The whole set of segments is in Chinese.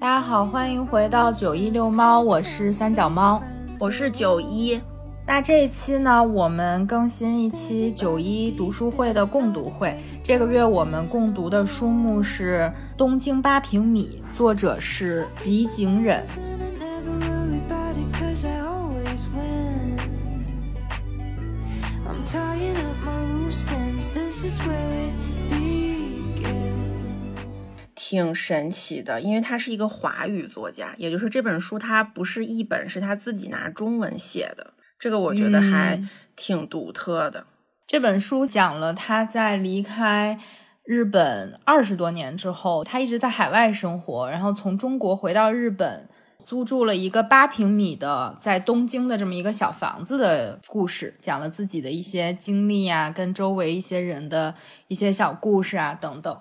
大家好，欢迎回到九一遛猫，我是三脚猫，我是九一。那这一期呢，我们更新一期九一读书会的共读会。这个月我们共读的书目是《东京八平米》，作者是吉井忍。挺神奇的，因为他是一个华语作家，也就是这本书他不是译本，是他自己拿中文写的，这个我觉得还挺独特的。这本书讲了他在离开日本二十多年之后，他一直在海外生活，然后从中国回到日本，租住了一个八平米的在东京的这么一个小房子的故事，讲了自己的一些经历啊，跟周围一些人的一些小故事啊等等。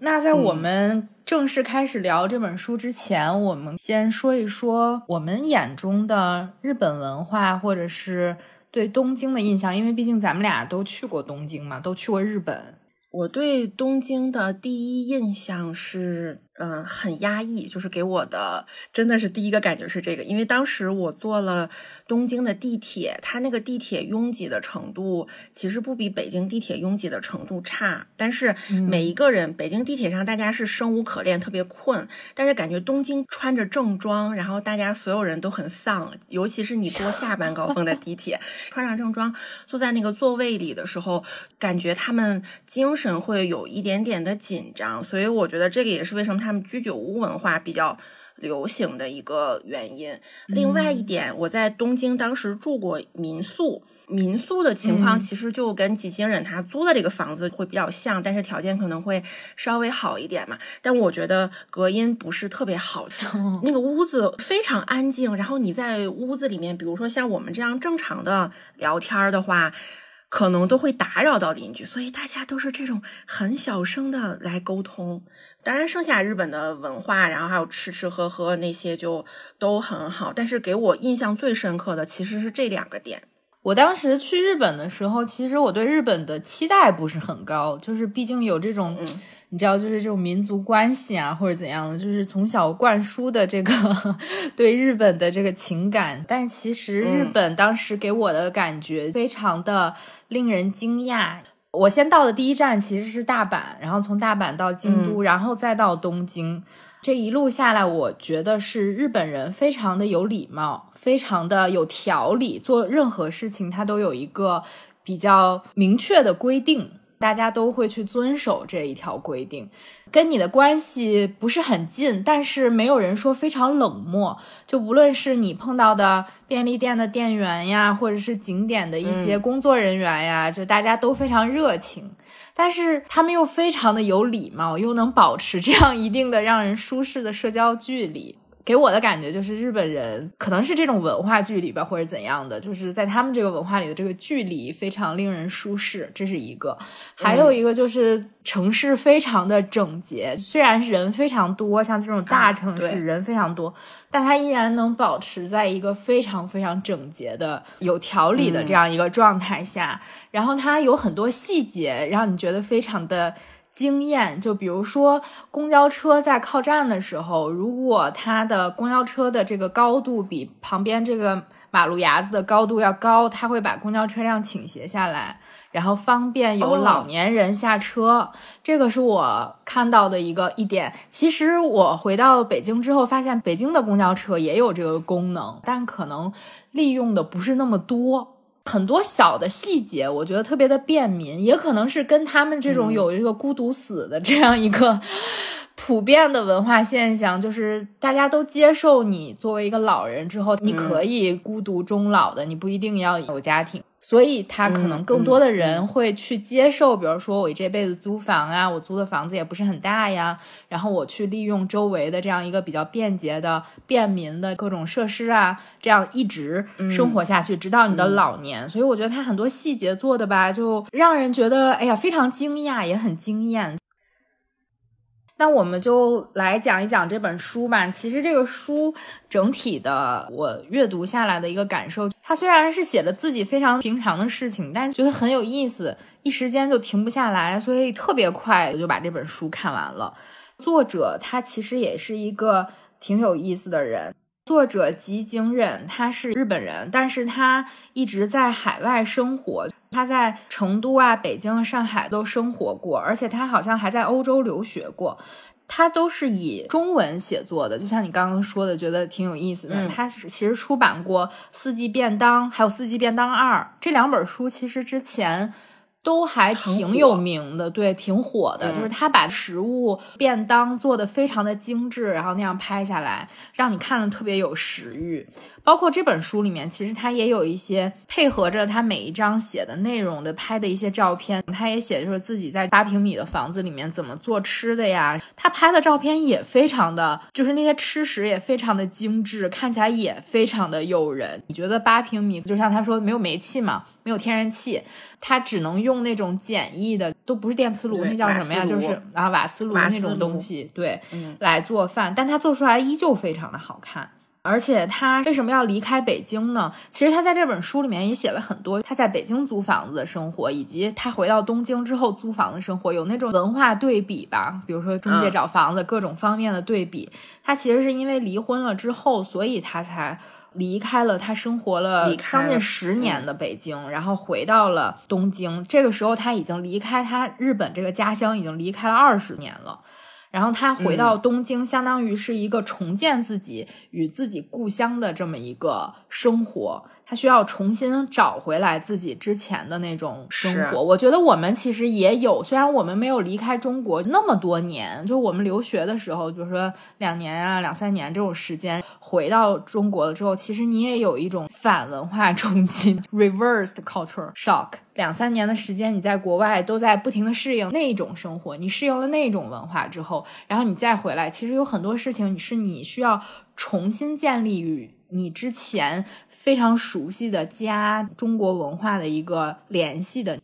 那在我们正式开始聊这本书之前，我们先说一说我们眼中的日本文化，或者是对东京的印象，因为毕竟咱们俩都去过东京嘛，都去过日本。我对东京的第一印象是。嗯，很压抑，就是给我的真的是第一个感觉是这个，因为当时我坐了东京的地铁，它那个地铁拥挤的程度其实不比北京地铁拥挤的程度差，但是每一个人，北京地铁上大家是生无可恋，特别困，但是感觉东京穿着正装，然后大家所有人都很丧，尤其是你坐下班高峰的地铁，穿上正装坐在那个座位里的时候，感觉他们精神会有一点点的紧张，所以我觉得这个也是为什么他。他们居酒屋文化比较流行的一个原因。另外一点，我在东京当时住过民宿，民宿的情况其实就跟吉井忍他租的这个房子会比较像，但是条件可能会稍微好一点嘛。但我觉得隔音不是特别好，那个屋子非常安静。然后你在屋子里面，比如说像我们这样正常的聊天的话。可能都会打扰到邻居，所以大家都是这种很小声的来沟通。当然，剩下日本的文化，然后还有吃吃喝喝那些就都很好。但是给我印象最深刻的其实是这两个点。我当时去日本的时候，其实我对日本的期待不是很高，就是毕竟有这种。你知道，就是这种民族关系啊，或者怎样的，就是从小灌输的这个 对日本的这个情感。但是其实日本当时给我的感觉非常的令人惊讶。我先到的第一站其实是大阪，然后从大阪到京都，然后再到东京。这一路下来，我觉得是日本人非常的有礼貌，非常的有条理，做任何事情他都有一个比较明确的规定。大家都会去遵守这一条规定，跟你的关系不是很近，但是没有人说非常冷漠。就无论是你碰到的便利店的店员呀，或者是景点的一些工作人员呀，就大家都非常热情，但是他们又非常的有礼貌，又能保持这样一定的让人舒适的社交距离。给我的感觉就是日本人可能是这种文化距离吧，或者怎样的，就是在他们这个文化里的这个距离非常令人舒适，这是一个。还有一个就是城市非常的整洁，虽然人非常多，像这种大城市人非常多，但它依然能保持在一个非常非常整洁的、有条理的这样一个状态下。然后它有很多细节，让你觉得非常的。经验，就比如说公交车在靠站的时候，如果它的公交车的这个高度比旁边这个马路牙子的高度要高，它会把公交车辆倾斜下来，然后方便有老年人下车。这个是我看到的一个一点。其实我回到北京之后，发现北京的公交车也有这个功能，但可能利用的不是那么多。很多小的细节，我觉得特别的便民，也可能是跟他们这种有一个孤独死的这样一个普遍的文化现象，就是大家都接受你作为一个老人之后，你可以孤独终老的，你不一定要有家庭。所以，他可能更多的人会去接受，比如说我这辈子租房啊，我租的房子也不是很大呀，然后我去利用周围的这样一个比较便捷的、便民的各种设施啊，这样一直生活下去，直到你的老年。所以，我觉得他很多细节做的吧，就让人觉得，哎呀，非常惊讶，也很惊艳。那我们就来讲一讲这本书吧。其实这个书整体的我阅读下来的一个感受，它虽然是写了自己非常平常的事情，但是觉得很有意思，一时间就停不下来，所以特别快我就把这本书看完了。作者他其实也是一个挺有意思的人。作者吉井忍，他是日本人，但是他一直在海外生活。他在成都啊、北京、上海都生活过，而且他好像还在欧洲留学过。他都是以中文写作的，就像你刚刚说的，觉得挺有意思的。他其实出版过《四季便当》还有《四季便当二》这两本书，其实之前。都还挺有名的，对，挺火的。就是他把食物便当做的非常的精致，然后那样拍下来，让你看了特别有食欲。包括这本书里面，其实他也有一些配合着他每一章写的内容的拍的一些照片。他也写就是自己在八平米的房子里面怎么做吃的呀。他拍的照片也非常的，就是那些吃食也非常的精致，看起来也非常的诱人。你觉得八平米就像他说没有煤气嘛，没有天然气，他只能用那种简易的，都不是电磁炉，那叫什么呀？就是啊瓦斯炉那种东西，对，来做饭。但他做出来依旧非常的好看。而且他为什么要离开北京呢？其实他在这本书里面也写了很多他在北京租房子的生活，以及他回到东京之后租房的生活，有那种文化对比吧。比如说中介找房子各种方面的对比。他其实是因为离婚了之后，所以他才离开了他生活了将近十年的北京，然后回到了东京。这个时候他已经离开他日本这个家乡，已经离开了二十年了。然后他回到东京，相当于是一个重建自己与自己故乡的这么一个生活。他需要重新找回来自己之前的那种生活。我觉得我们其实也有，虽然我们没有离开中国那么多年，就我们留学的时候，比如说两年啊、两三年这种时间，回到中国了之后，其实你也有一种反文化冲击 （reversed cultural shock）。两三年的时间，你在国外都在不停的适应那种生活，你适应了那种文化之后，然后你再回来，其实有很多事情你是你需要重新建立与。你之前非常熟悉的家中国文化的一个联系的，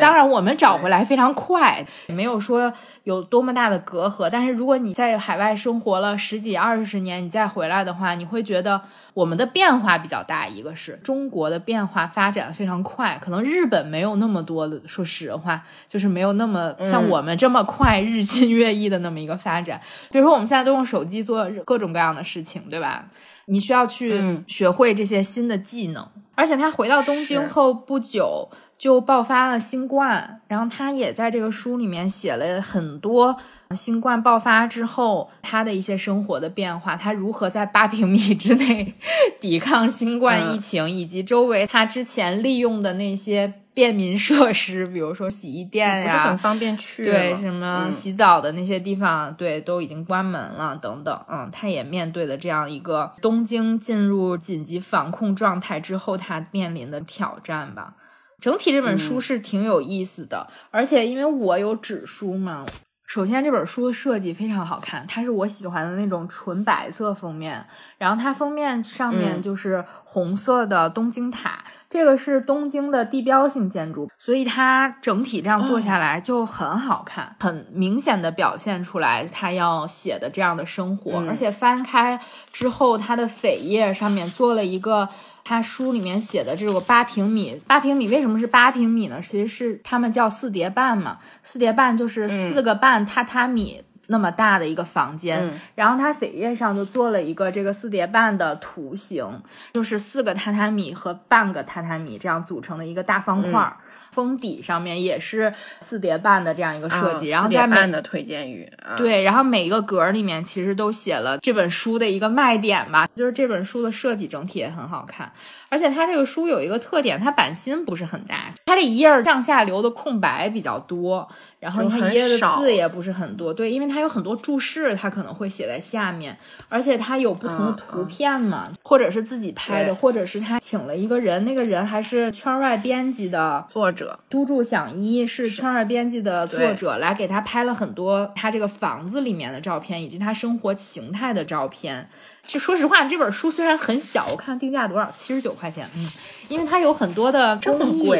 当然我们找回来非常快，没有说有多么大的隔阂。但是如果你在海外生活了十几二十年，你再回来的话，你会觉得我们的变化比较大。一个是中国的变化发展非常快，可能日本没有那么多的，说实话，就是没有那么像我们这么快日新月异的那么一个发展。比如说我们现在都用手机做各种各样的事情，对吧？你需要去学会这些新的技能，而且他回到东京后不久就爆发了新冠，然后他也在这个书里面写了很多新冠爆发之后他的一些生活的变化，他如何在八平米之内 抵抗新冠疫情，以及周围他之前利用的那些。便民设施，比如说洗衣店呀，很方便去。对，什么洗澡的那些地方，对，都已经关门了，等等。嗯，他也面对了这样一个东京进入紧急防控状态之后，他面临的挑战吧。整体这本书是挺有意思的，而且因为我有纸书嘛，首先这本书的设计非常好看，它是我喜欢的那种纯白色封面，然后它封面上面就是红色的东京塔。这个是东京的地标性建筑，所以它整体这样做下来就很好看，很明显的表现出来他要写的这样的生活。而且翻开之后，它的扉页上面做了一个他书里面写的这个八平米。八平米为什么是八平米呢？其实是他们叫四叠半嘛，四叠半就是四个半榻榻米。那么大的一个房间，然后它扉页上就做了一个这个四叠半的图形，就是四个榻榻米和半个榻榻米这样组成的一个大方块。封底上面也是四叠半的这样一个设计，然后在半的推荐语，对，然后每一个格里面其实都写了这本书的一个卖点吧，就是这本书的设计整体也很好看，而且它这个书有一个特点，它版心不是很大，它这一页上下留的空白比较多，然后它一页的字也不是很多，对，因为它有很多注释，它可能会写在下面，而且它有不同的图片嘛，或者是自己拍的，或者是他请了一个人，那个人还是圈外编辑的作者。都筑响一是圈外编辑的作者，来给他拍了很多他这个房子里面的照片，以及他生活形态的照片。就说实话，这本书虽然很小，我看定价多少，七十九块钱。嗯，因为它有很多的工艺。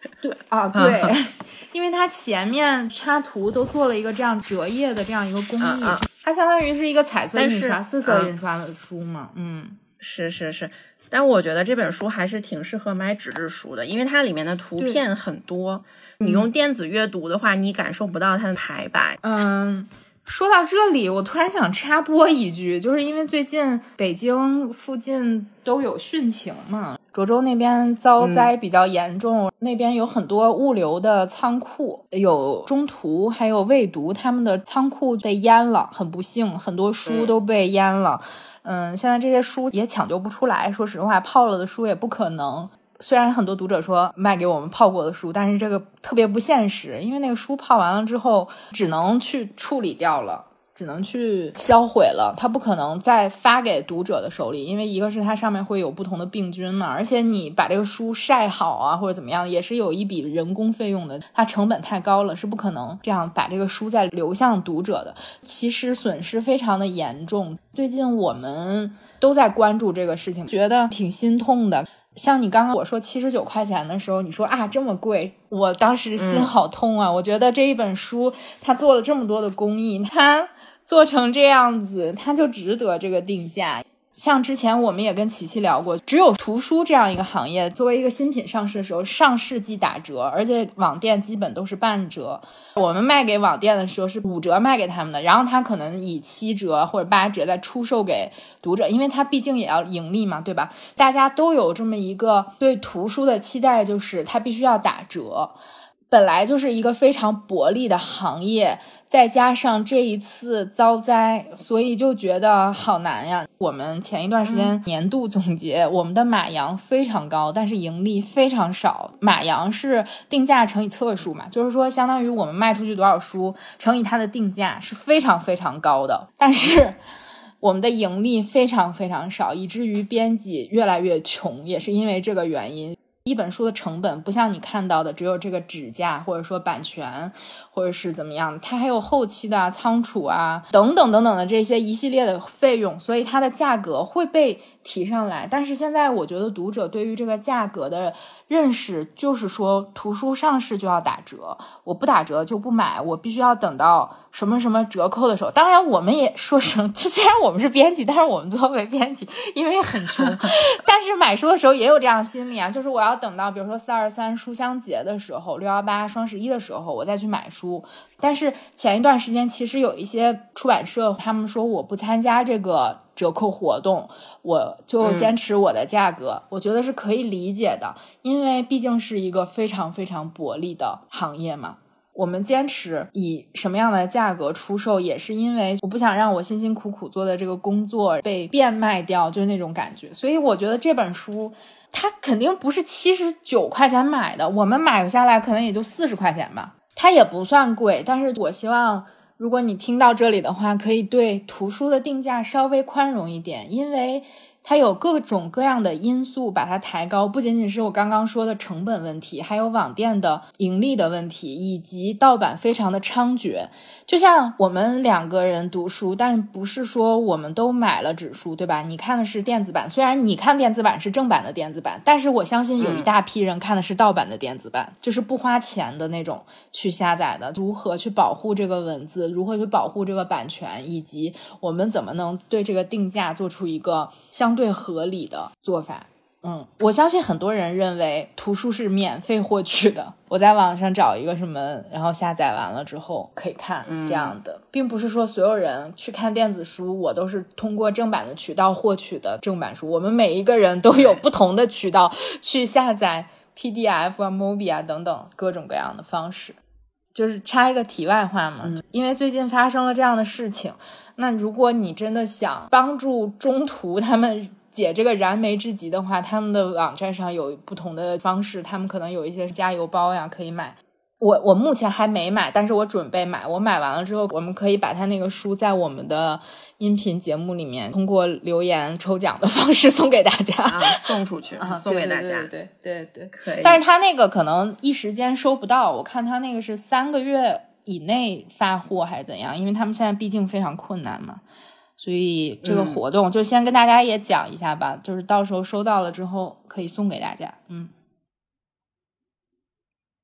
对啊，对，因为它前面插图都做了一个这样折页的这样一个工艺，它相当于是一个彩色印刷、四色印刷的书嘛。嗯，是是是。但我觉得这本书还是挺适合买纸质书的，因为它里面的图片很多。你用电子阅读的话，你感受不到它的排版。嗯，说到这里，我突然想插播一句，就是因为最近北京附近都有汛情嘛，涿州那边遭灾比较严重，那边有很多物流的仓库，有中途还有未读，他们的仓库被淹了，很不幸，很多书都被淹了。嗯，现在这些书也抢救不出来，说实话，泡了的书也不可能。虽然很多读者说卖给我们泡过的书，但是这个特别不现实，因为那个书泡完了之后只能去处理掉了，只能去销毁了，它不可能再发给读者的手里，因为一个是它上面会有不同的病菌嘛，而且你把这个书晒好啊或者怎么样，也是有一笔人工费用的，它成本太高了，是不可能这样把这个书再流向读者的，其实损失非常的严重。最近我们都在关注这个事情，觉得挺心痛的。像你刚刚我说七十九块钱的时候，你说啊这么贵，我当时心好痛啊！我觉得这一本书它做了这么多的工艺，它做成这样子，它就值得这个定价。像之前我们也跟琪琪聊过，只有图书这样一个行业，作为一个新品上市的时候，上市即打折，而且网店基本都是半折。我们卖给网店的时候是五折卖给他们的，然后他可能以七折或者八折再出售给读者，因为他毕竟也要盈利嘛，对吧？大家都有这么一个对图书的期待，就是它必须要打折。本来就是一个非常薄利的行业，再加上这一次遭灾，所以就觉得好难呀。我们前一段时间年度总结，我们的马洋非常高，但是盈利非常少。马洋是定价乘以册数嘛，就是说相当于我们卖出去多少书乘以它的定价是非常非常高的，但是 我们的盈利非常非常少，以至于编辑越来越穷，也是因为这个原因。一本书的成本不像你看到的只有这个纸价，或者说版权，或者是怎么样，它还有后期的仓储啊，等等等等的这些一系列的费用，所以它的价格会被提上来。但是现在我觉得读者对于这个价格的认识就是说，图书上市就要打折，我不打折就不买，我必须要等到什么什么折扣的时候。当然，我们也说成，虽然我们是编辑，但是我们作为编辑，因为很穷，但是买书的时候也有这样心理啊，就是我要。要等到比如说四二三书香节的时候，六幺八双十一的时候，我再去买书。但是前一段时间，其实有一些出版社，他们说我不参加这个折扣活动，我就坚持我的价格。我觉得是可以理解的，因为毕竟是一个非常非常薄利的行业嘛。我们坚持以什么样的价格出售，也是因为我不想让我辛辛苦苦做的这个工作被变卖掉，就是那种感觉。所以我觉得这本书。它肯定不是七十九块钱买的，我们买下来可能也就四十块钱吧，它也不算贵。但是我希望，如果你听到这里的话，可以对图书的定价稍微宽容一点，因为。它有各种各样的因素把它抬高，不仅仅是我刚刚说的成本问题，还有网店的盈利的问题，以及盗版非常的猖獗。就像我们两个人读书，但不是说我们都买了纸书，对吧？你看的是电子版，虽然你看电子版是正版的电子版，但是我相信有一大批人看的是盗版的电子版，就是不花钱的那种去下载的。如何去保护这个文字？如何去保护这个版权？以及我们怎么能对这个定价做出一个相。相对合理的做法，嗯，我相信很多人认为图书是免费获取的。我在网上找一个什么，然后下载完了之后可以看这样的，并不是说所有人去看电子书，我都是通过正版的渠道获取的正版书。我们每一个人都有不同的渠道去下载 PDF 啊、MOBI 啊等等各种各样的方式。就是插一个题外话嘛，因为最近发生了这样的事情，那如果你真的想帮助中途他们解这个燃眉之急的话，他们的网站上有不同的方式，他们可能有一些加油包呀可以买。我我目前还没买，但是我准备买。我买完了之后，我们可以把他那个书在我们的音频节目里面通过留言抽奖的 方式送给大家，送出去，啊送给大家。对对对对，可以。但是他那个可能一时间收不到，我看他那个是三个月以内发货还是怎样？因为他们现在毕竟非常困难嘛，所以这个活动就先跟大家也讲一下吧，就是到时候收到了之后可以送给大家，嗯。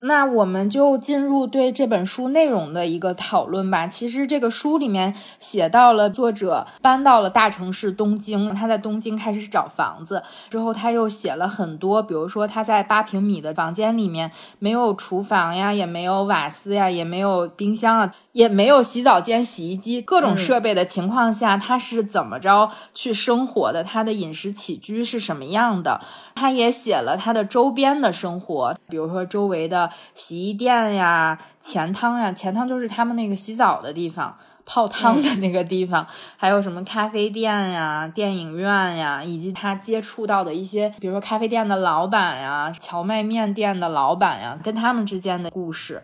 那我们就进入对这本书内容的一个讨论吧。其实这个书里面写到了作者搬到了大城市东京，他在东京开始找房子，之后他又写了很多，比如说他在八平米的房间里面没有厨房呀，也没有瓦斯呀，也没有冰箱啊，也没有洗澡间、洗衣机各种设备的情况下，他是怎么着去生活的？他的饮食起居是什么样的？他也写了他的周边的生活，比如说周围的洗衣店呀、钱汤呀，钱汤就是他们那个洗澡的地方、泡汤的那个地方，还有什么咖啡店呀、电影院呀，以及他接触到的一些，比如说咖啡店的老板呀、荞麦面店的老板呀，跟他们之间的故事。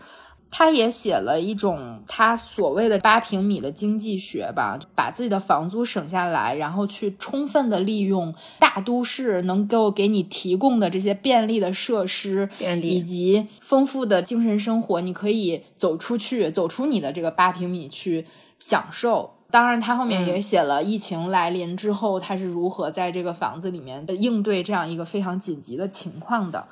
他也写了一种他所谓的八平米的经济学吧，把自己的房租省下来，然后去充分的利用大都市能够给你提供的这些便利的设施，便利以及丰富的精神生活，你可以走出去，走出你的这个八平米去享受。当然，他后面也写了疫情来临之后，他是如何在这个房子里面应对这样一个非常紧急的情况的。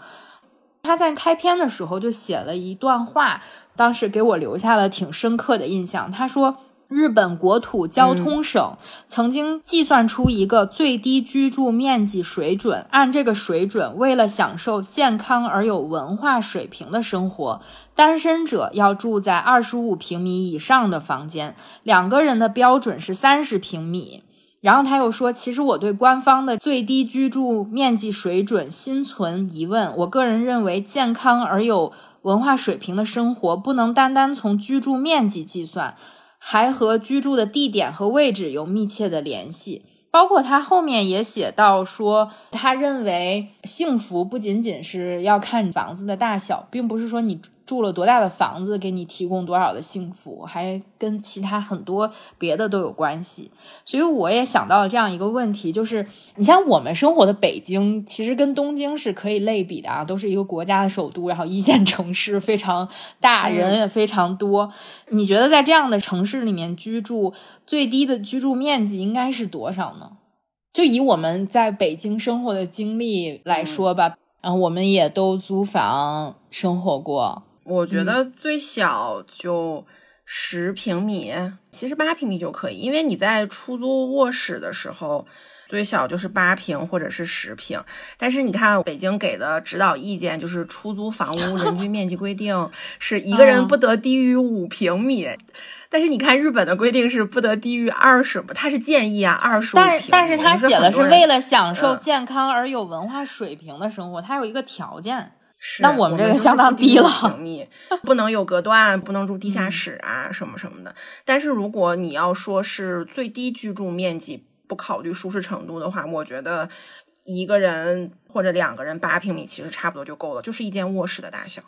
他在开篇的时候就写了一段话，当时给我留下了挺深刻的印象。他说，日本国土交通省曾经计算出一个最低居住面积水准，按这个水准，为了享受健康而有文化水平的生活，单身者要住在二十五平米以上的房间，两个人的标准是三十平米。然后他又说：“其实我对官方的最低居住面积水准心存疑问。我个人认为，健康而有文化水平的生活不能单单从居住面积计算，还和居住的地点和位置有密切的联系。包括他后面也写到说，他认为幸福不仅仅是要看房子的大小，并不是说你。”住了多大的房子，给你提供多少的幸福，还跟其他很多别的都有关系。所以我也想到了这样一个问题，就是你像我们生活的北京，其实跟东京是可以类比的啊，都是一个国家的首都，然后一线城市非常大，人也非常多。你觉得在这样的城市里面居住，最低的居住面积应该是多少呢？就以我们在北京生活的经历来说吧，然后我们也都租房生活过。我觉得最小就十平米，其实八平米就可以，因为你在出租卧室的时候，最小就是八平或者是十平。但是你看北京给的指导意见，就是出租房屋人均面积规定 是一个人不得低于五平米，但是你看日本的规定是不得低于二十，它是建议啊二十五平。但但是他写的是为了享受健康而有文化水平的生活，它有一个条件。那我们这个相当低了，不能有隔断，不能住地下室啊，什么什么的。但是如果你要说是最低居住面积，不考虑舒适程度的话，我觉得一个人或者两个人八平米其实差不多就够了，就是一间卧室的大小。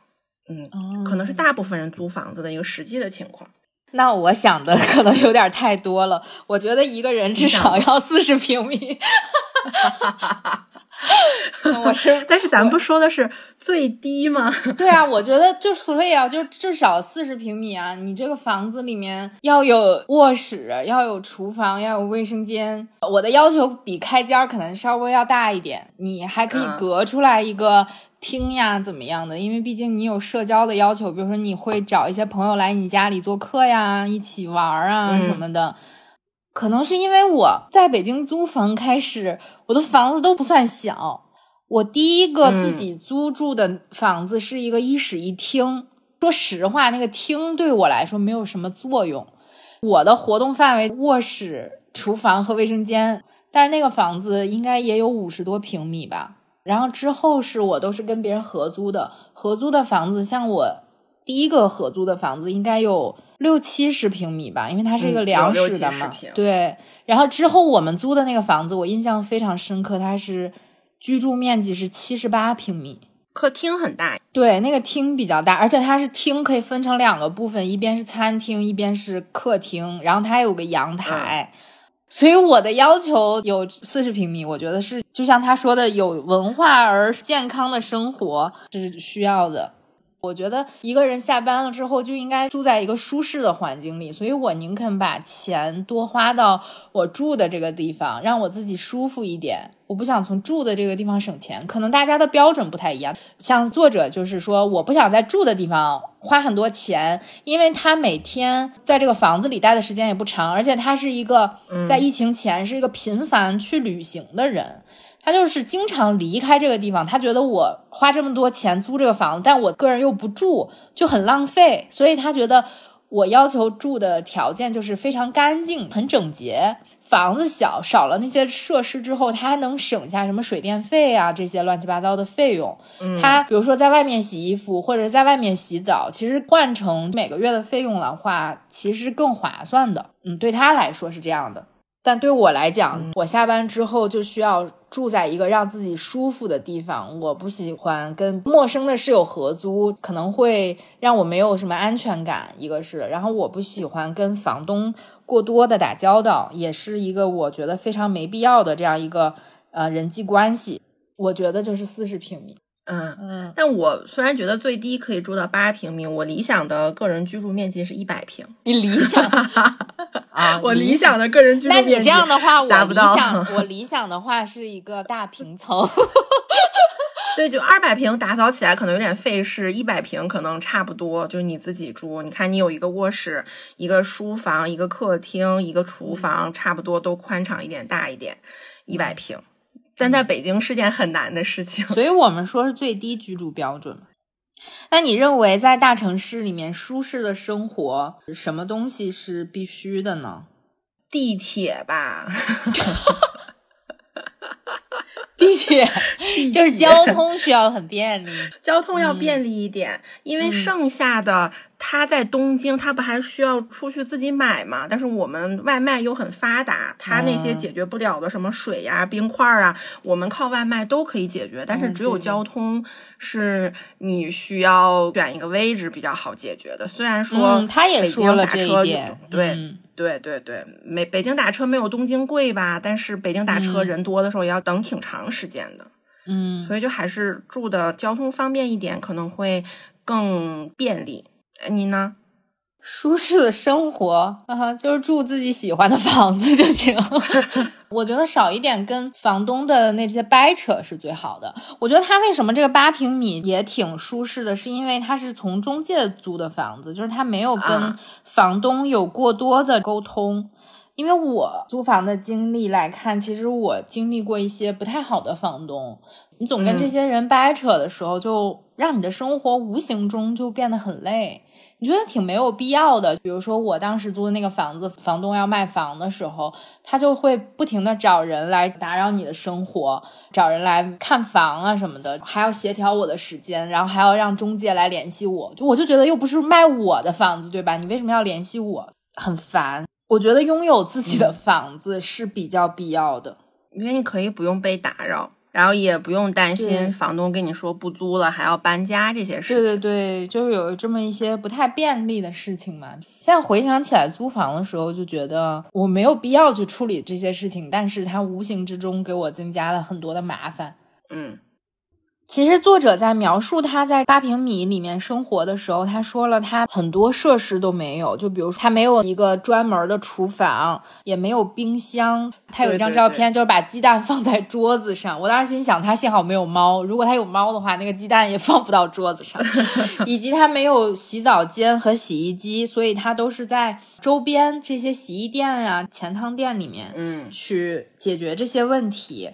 嗯，可能是大部分人租房子的一个实际的情况。那我想的可能有点太多了，我觉得一个人至少要四十平米。我是，但是咱不说的是最低吗？对啊，我觉得就所以啊，就至少四十平米啊，你这个房子里面要有卧室，要有厨房，要有卫生间。我的要求比开间可能稍微要大一点，你还可以隔出来一个厅呀，怎么样的？因为毕竟你有社交的要求，比如说你会找一些朋友来你家里做客呀，一起玩啊什么的。可能是因为我在北京租房开始，我的房子都不算小。我第一个自己租住的房子是一个一室一厅。说实话，那个厅对我来说没有什么作用。我的活动范围卧室、厨房和卫生间，但是那个房子应该也有五十多平米吧。然后之后是我都是跟别人合租的，合租的房子，像我第一个合租的房子应该有。六七十平米吧，因为它是一个两室的嘛。对，然后之后我们租的那个房子，我印象非常深刻，它是居住面积是七十八平米，客厅很大。对，那个厅比较大，而且它是厅可以分成两个部分，一边是餐厅，一边是客厅，然后它还有个阳台。所以我的要求有四十平米，我觉得是就像他说的，有文化而健康的生活是需要的。我觉得一个人下班了之后就应该住在一个舒适的环境里，所以我宁肯把钱多花到我住的这个地方，让我自己舒服一点。我不想从住的这个地方省钱，可能大家的标准不太一样。像作者就是说，我不想在住的地方花很多钱，因为他每天在这个房子里待的时间也不长，而且他是一个在疫情前是一个频繁去旅行的人，他就是经常离开这个地方。他觉得我花这么多钱租这个房子，但我个人又不住，就很浪费，所以他觉得我要求住的条件就是非常干净、很整洁。房子小，少了那些设施之后，他还能省下什么水电费啊这些乱七八糟的费用。他比如说在外面洗衣服或者在外面洗澡，其实换成每个月的费用的话，其实更划算的。嗯，对他来说是这样的，但对我来讲，我下班之后就需要住在一个让自己舒服的地方。我不喜欢跟陌生的室友合租，可能会让我没有什么安全感。一个是，然后我不喜欢跟房东。过多的打交道也是一个我觉得非常没必要的这样一个呃人际关系。我觉得就是四十平米，嗯嗯。但我虽然觉得最低可以住到八平米，我理想的个人居住面积是一百平。你理想 啊？我理想的个人居住面积，那你这样的话，我达不到。我理想的话是一个大平层。对，就二百平打扫起来可能有点费事，一百平可能差不多，就是你自己住。你看，你有一个卧室、一个书房、一个客厅、一个厨房，差不多都宽敞一点、大一点，一百平。但在北京是件很难的事情，所以我们说是最低居住标准。那你认为在大城市里面舒适的生活，什么东西是必须的呢？地铁吧。地铁就是交通需要很便利，交通要便利一点，因为剩下的。他在东京，他不还需要出去自己买吗？但是我们外卖又很发达，他那些解决不了的什么水呀、冰块啊，我们靠外卖都可以解决。但是只有交通是你需要选一个位置比较好解决的。虽然说他也说了这一点，对对对对，没北京打车没有东京贵吧？但是北京打车人多的时候也要等挺长时间的。嗯，所以就还是住的交通方便一点，可能会更便利。你呢？舒适的生活啊，就是住自己喜欢的房子就行。我觉得少一点跟房东的那些掰扯是最好的。我觉得他为什么这个八平米也挺舒适的，是因为他是从中介租的房子，就是他没有跟房东有过多的沟通。因为我租房的经历来看，其实我经历过一些不太好的房东。你总跟这些人掰扯的时候，就让你的生活无形中就变得很累。你觉得挺没有必要的。比如说，我当时租的那个房子，房东要卖房的时候，他就会不停的找人来打扰你的生活，找人来看房啊什么的，还要协调我的时间，然后还要让中介来联系我。就我就觉得又不是卖我的房子，对吧？你为什么要联系我？很烦。我觉得拥有自己的房子是比较必要的，因为你可以不用被打扰。然后也不用担心房东跟你说不租了还要搬家这些事情。对对对，就是有这么一些不太便利的事情嘛。现在回想起来，租房的时候就觉得我没有必要去处理这些事情，但是它无形之中给我增加了很多的麻烦。嗯。其实作者在描述他在八平米里面生活的时候，他说了他很多设施都没有，就比如说他没有一个专门的厨房，也没有冰箱。他有一张照片，就是把鸡蛋放在桌子上。我当时心想，他幸好没有猫，如果他有猫的话，那个鸡蛋也放不到桌子上。以及他没有洗澡间和洗衣机，所以他都是在周边这些洗衣店啊、钱汤店里面，嗯，去解决这些问题。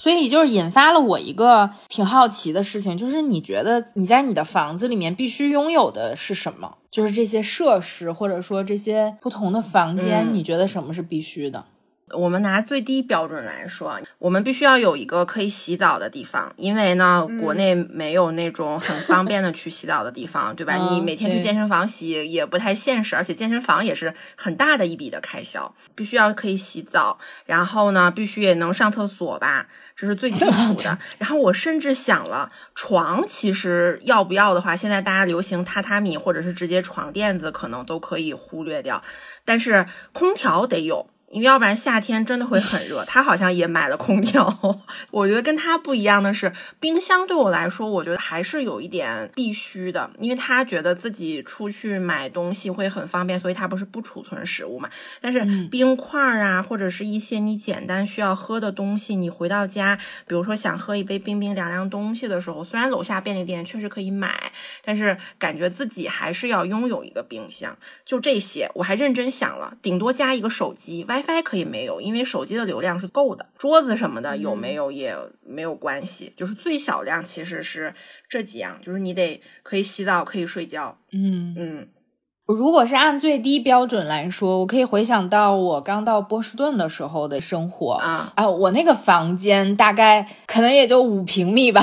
所以就是引发了我一个挺好奇的事情，就是你觉得你在你的房子里面必须拥有的是什么？就是这些设施，或者说这些不同的房间，你觉得什么是必须的？我们拿最低标准来说，我们必须要有一个可以洗澡的地方，因为呢，国内没有那种很方便的去洗澡的地方，对吧？你每天去健身房洗也不太现实，而且健身房也是很大的一笔的开销，必须要可以洗澡，然后呢，必须也能上厕所吧，这是最基础的。然后我甚至想了，床其实要不要的话，现在大家流行榻榻米或者是直接床垫子，可能都可以忽略掉，但是空调得有。因为要不然夏天真的会很热。他好像也买了空调。我觉得跟他不一样的是，冰箱对我来说，我觉得还是有一点必须的，因为他觉得自己出去买东西会很方便，所以他不是不储存食物嘛。但是冰块啊，或者是一些你简单需要喝的东西，你回到家，比如说想喝一杯冰冰凉凉东西的时候，虽然楼下便利店确实可以买，但是感觉自己还是要拥有一个冰箱。就这些，我还认真想了，顶多加一个手机，WiFi 可以没有，因为手机的流量是够的。桌子什么的有没有也没有关系，就是最小量其实是这几样，就是你得可以洗澡，可以睡觉。嗯嗯，如果是按最低标准来说，我可以回想到我刚到波士顿的时候的生活啊啊，我那个房间大概可能也就五平米吧，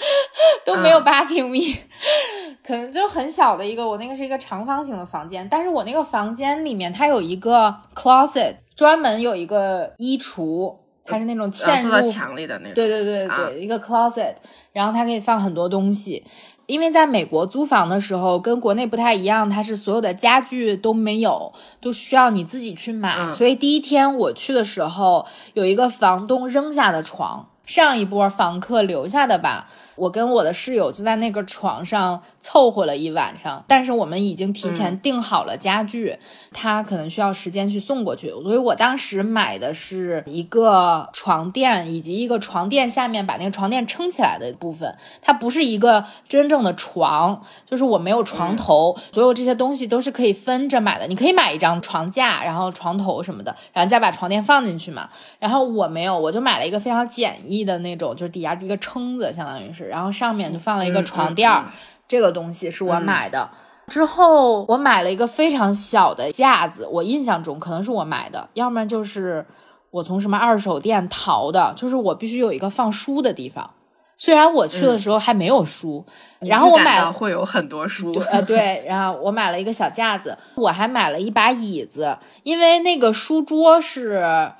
都没有八平米。可能就很小的一个，我那个是一个长方形的房间，但是我那个房间里面它有一个 closet，专门有一个衣橱，它是那种嵌入墙里的那种。对对对对，一个 closet，然后它可以放很多东西。因为在美国租房的时候跟国内不太一样，它是所有的家具都没有，都需要你自己去买。所以第一天我去的时候，有一个房东扔下的床，上一波房客留下的吧。我跟我的室友就在那个床上凑合了一晚上，但是我们已经提前订好了家具，他可能需要时间去送过去，所以我当时买的是一个床垫以及一个床垫下面把那个床垫撑起来的部分，它不是一个真正的床，就是我没有床头，所有这些东西都是可以分着买的，你可以买一张床架，然后床头什么的，然后再把床垫放进去嘛，然后我没有，我就买了一个非常简易的那种，就是底下一个撑子，相当于是。然后上面就放了一个床垫儿，这个东西是我买的。之后我买了一个非常小的架子，我印象中可能是我买的，要么就是我从什么二手店淘的。就是我必须有一个放书的地方。虽然我去的时候还没有书，然后我买了会有很多书，呃对，然后我买了一个小架子，我还买了一把椅子，因为那个书桌是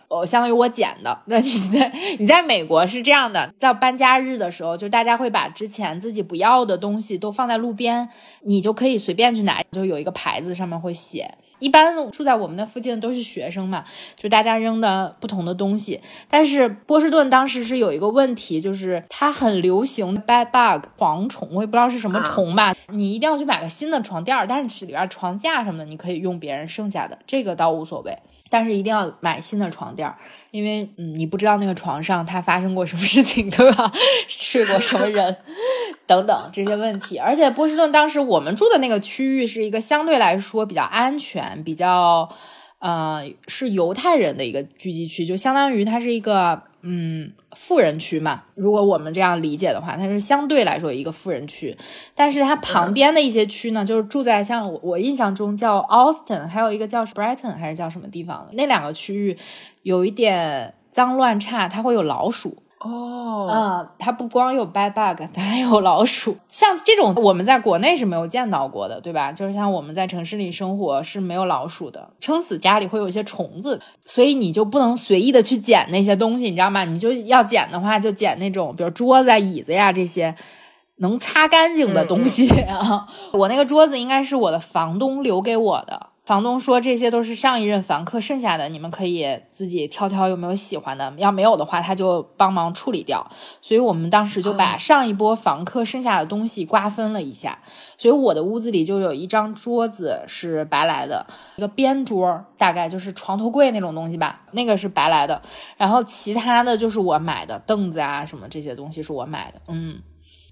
呃相当于我捡的。那你在你在美国是这样的，在搬家日的时候，就大家会把之前自己不要的东西都放在路边，你就可以随便去拿，就有一个牌子上面会写。一般住在我们那附近都是学生嘛，就大家扔的不同的东西。但是波士顿当时是有一个问题，就是它很流行 bed bug 蝗虫，我也不知道是什么虫吧。你一定要去买个新的床垫儿，但是里边床架什么的你可以用别人剩下的，这个倒无所谓。但是一定要买新的床垫儿，因为嗯，你不知道那个床上他发生过什么事情，对吧？睡过什么人等等这些问题。而且波士顿当时我们住的那个区域是一个相对来说比较安全、比较呃是犹太人的一个聚集区，就相当于它是一个嗯富人区嘛。如果我们这样理解的话，它是相对来说一个富人区。但是它旁边的一些区呢，就是住在像我我印象中叫 Austin，还有一个叫 Brighton 还是叫什么地方的那两个区域，有一点脏乱差，它会有老鼠。哦，嗯，它不光有 bad bug，它还有老鼠。像这种我们在国内是没有见到过的，对吧？就是像我们在城市里生活是没有老鼠的，撑死家里会有一些虫子，所以你就不能随意的去捡那些东西，你知道吗？你就要捡的话，就捡那种比如桌子、椅子呀这些能擦干净的东西啊。我那个桌子应该是我的房东留给我的。房东说这些都是上一任房客剩下的，你们可以自己挑挑有没有喜欢的，要没有的话他就帮忙处理掉。所以我们当时就把上一波房客剩下的东西瓜分了一下。所以我的屋子里就有一张桌子是白来的，一个边桌，大概就是床头柜那种东西吧，那个是白来的。然后其他的就是我买的凳子啊什么这些东西是我买的。嗯，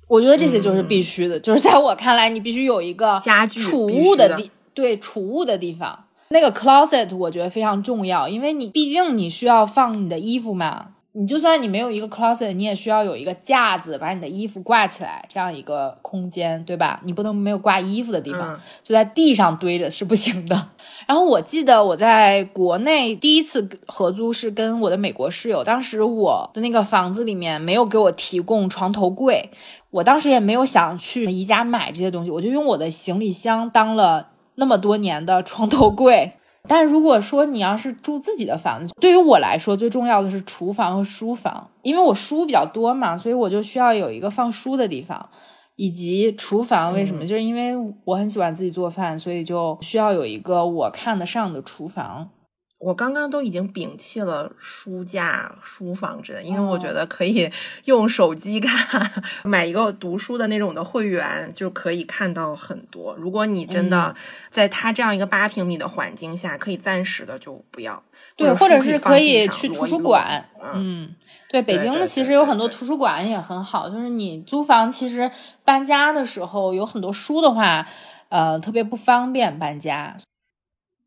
我觉得这些就是必须的，就是在我看来你必须有一个家具储物的地。对储物的地方，那个 closet 我觉得非常重要，因为你毕竟你需要放你的衣服嘛。你就算你没有一个 closet，你也需要有一个架子把你的衣服挂起来，这样一个空间，对吧？你不能没有挂衣服的地方，就在地上堆着是不行的。然后我记得我在国内第一次合租是跟我的美国室友，当时我的那个房子里面没有给我提供床头柜，我当时也没有想去宜家买这些东西，我就用我的行李箱当了。那么多年的床头柜，但如果说你要是住自己的房子，对于我来说最重要的是厨房和书房，因为我书比较多嘛，所以我就需要有一个放书的地方，以及厨房。为什么？就是因为我很喜欢自己做饭，所以就需要有一个我看得上的厨房。我刚刚都已经摒弃了书架、书房之类，因为我觉得可以 用手机看，买一个读书的那种的会员就可以看到很多。如果你真的在他这样一个八平米的环境下，可以暂时的就不要。对，或者是可以去图书馆。嗯，对，北京的其实有很多图书馆也很好。就是你租房，其实搬家的时候有很多书的话，呃，特别不方便搬家。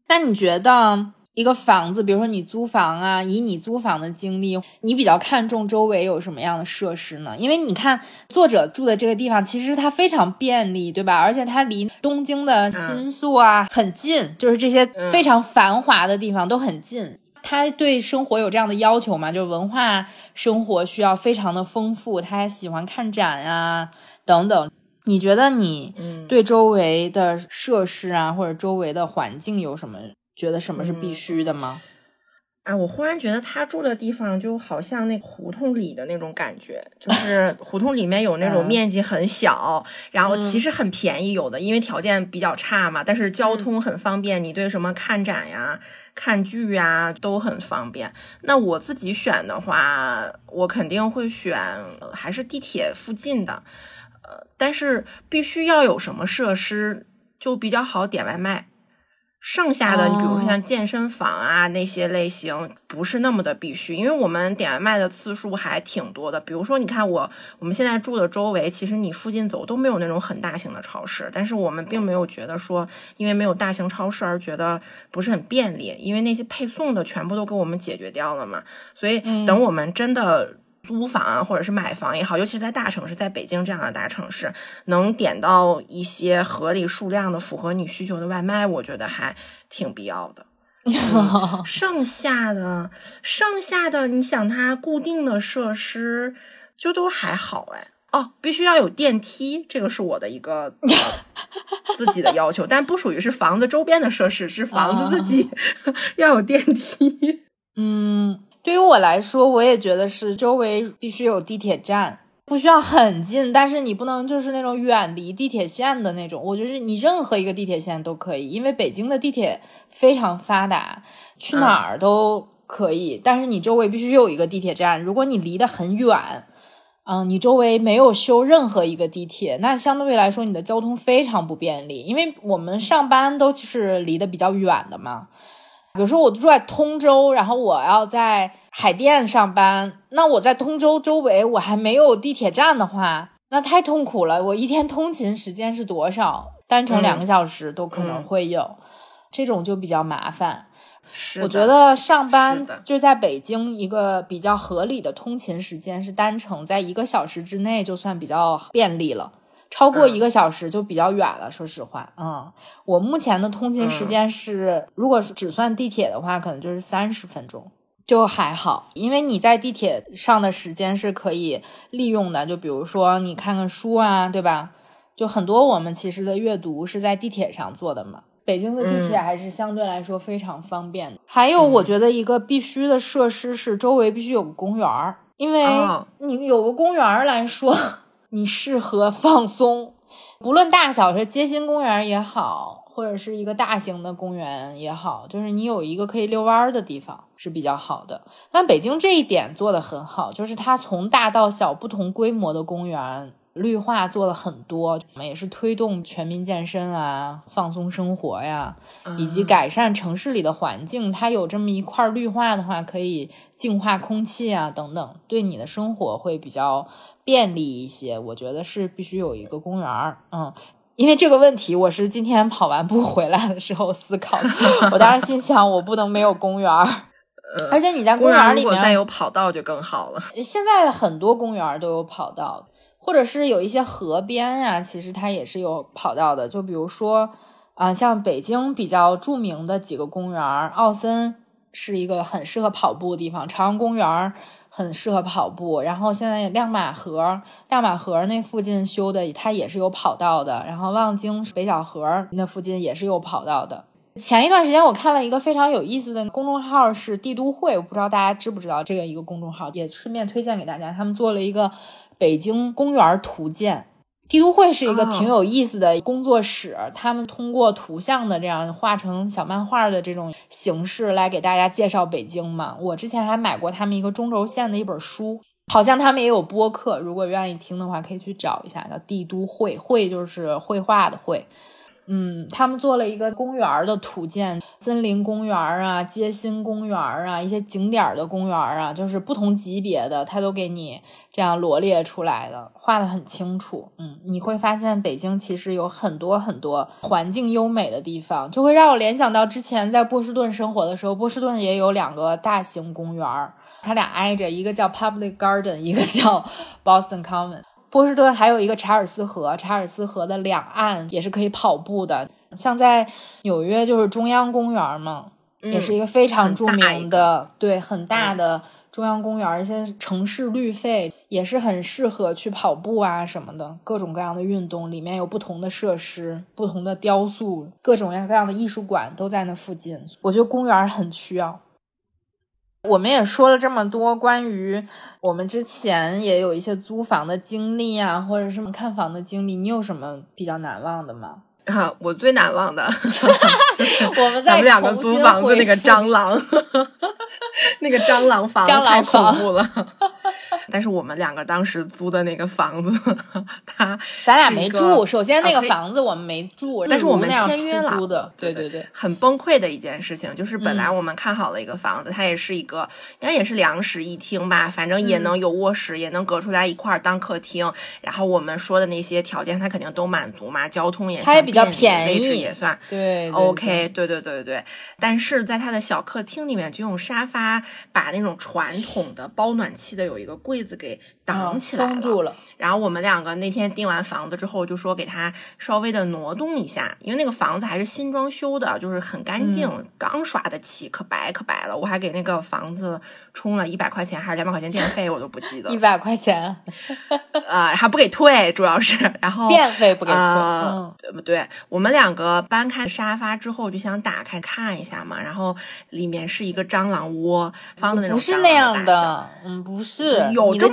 那你觉得？一个房子，比如说你租房啊，以你租房的经历，你比较看重周围有什么样的设施呢？因为你看作者住的这个地方，其实它非常便利，对吧？而且它离东京的新宿啊很近，就是这些非常繁华的地方都很近。他对生活有这样的要求吗？就是文化生活需要非常的丰富，他还喜欢看展啊等等。你觉得你对周围的设施啊，或者周围的环境有什么？觉得什么是必须的吗？哎，我忽然觉得他住的地方就好像那胡同里的那种感觉，就是胡同里面有那种面积很小，然后其实很便宜，有的因为条件比较差嘛，但是交通很方便，你对什么看展呀、看剧呀都很方便。那我自己选的话，我肯定会选还是地铁附近的，呃，但是必须要有什么设施就比较好点外卖。剩下的，你比如说像健身房啊那些类型，不是那么的必须，因为我们点外卖的次数还挺多的。比如说，你看我我们现在住的周围，其实你附近走都没有那种很大型的超市，但是我们并没有觉得说，因为没有大型超市而觉得不是很便利，因为那些配送的全部都给我们解决掉了嘛。所以等我们真的。租房啊，或者是买房也好，尤其是在大城市，在北京这样的大城市，能点到一些合理数量的、符合你需求的外卖，我觉得还挺必要的。剩下的，剩下的，你想它固定的设施就都还好哎。哦，必须要有电梯，这个是我的一个自己的要求，但不属于是房子周边的设施，是房子自己 要有电梯。嗯。对于我来说，我也觉得是周围必须有地铁站，不需要很近，但是你不能就是那种远离地铁线的那种。我觉得你任何一个地铁线都可以，因为北京的地铁非常发达，去哪儿都可以。但是你周围必须有一个地铁站。如果你离得很远，嗯，你周围没有修任何一个地铁，那相对来说你的交通非常不便利。因为我们上班都是离得比较远的嘛。比如说我住在通州，然后我要在海淀上班，那我在通州周围我还没有地铁站的话，那太痛苦了。我一天通勤时间是多少？单程两个小时都可能会有，这种就比较麻烦。我觉得上班就在北京一个比较合理的通勤时间是单程在一个小时之内就算比较便利了。超过一个小时就比较远了，说实话，嗯，我目前的通勤时间是，如果是只算地铁的话，可能就是三十分钟，就还好，因为你在地铁上的时间是可以利用的，就比如说你看看书啊，对吧？就很多我们其实的阅读是在地铁上做的嘛。北京的地铁还是相对来说非常方便的。还有，我觉得一个必须的设施是周围必须有个公园儿，因为你有个公园儿来说。你适合 放松，不论大小，是街心公园也好，或者是一个大型的公园也好，就是你有一个可以遛弯儿的地方是比较好的。但北京这一点做得很好，就是它从大到小不同规模的公园绿化做了很多，我们也是推动全民健身啊、放松生活呀，以及改善城市里的环境。它有这么一块绿化的话，可以净化空气啊等等，对你的生活会比较。便利一些，我觉得是必须有一个公园儿，嗯，因为这个问题，我是今天跑完步回来的时候思考的。我当时心想，我不能没有公园儿，而且你在公园里面再有跑道就更好了。现在很多公园都有跑道，或者是有一些河边呀，其实它也是有跑道的。就比如说啊，像北京比较著名的几个公园，奥森是一个很适合跑步的地方，朝阳公园。很适合跑步，然后现在亮马河，亮马河那附近修的，它也是有跑道的。然后望京北小河那附近也是有跑道的。前一段时间我看了一个非常有意思的公众号，是帝都会，我不知道大家知不知道这个一个公众号，也顺便推荐给大家。他们做了一个北京公园图鉴。帝都会是一个挺有意思的工作室，他们通过图像的这样画成小漫画的这种形式来给大家介绍北京嘛。我之前还买过他们一个中轴线的一本书，好像他们也有播客，如果愿意听的话可以去找一下，叫帝都绘，绘就是绘画的绘。嗯，他们做了一个公园的图鉴，森林公园啊，街心公园啊，一些景点的公园啊，就是不同级别的，他都给你这样罗列出来的，画的很清楚。嗯，你会发现北京其实有很多很多环境优美的地方，就会让我联想到之前在波士顿生活的时候，波士顿也有两个大型公园，它俩挨着，一个叫 Public Garden，一个叫 Boston Common。波士顿还有一个查尔斯河，查尔斯河的两岸也是可以跑步的。像在纽约就是中央公园嘛，也是一个非常著名的，对，很大的中央公园。一些城市绿肺也是很适合去跑步啊什么的，各种各样的运动。里面有不同的设施、不同的雕塑、各种各样的艺术馆都在那附近。我觉得公园很需要。我们也说了这么多关于我们之前也有一些租房的经历啊，或者什么看房的经历，你有什么比较难忘的吗？啊，我最难忘的，我们 咱们两个租房子那个蟑螂，那个蟑螂房太恐怖了。但是我们两个当时租的那个房子，他咱俩没住。首先那个房子我们没住，但是我们签约了。租的，对对对，很崩溃的一件事情，就是本来我们看好了一个房子，它也是一个应该也是两室一厅吧，反正也能有卧室，也能隔出来一块当客厅。然后我们说的那些条件，它肯定都满足嘛，交通也它也比较便宜，位置也算对，OK，对对对对对。但是在它的小客厅里面，就用沙发把那种传统的包暖气的有一个柜。柜子给挡起来封住了，然后我们两个那天订完房子之后，就说给他稍微的挪动一下，因为那个房子还是新装修的，就是很干净，刚刷的漆，可白可白了。我还给那个房子充了一百块钱还是两百块钱电费，我都不记得。一百块钱，呃，还不给退，主要是，然后电费不给退。嗯，对不对？我们两个搬开沙发之后就想打开看一下嘛，然后里面是一个蟑螂窝，放的那种不是那样的，嗯，不是有。你的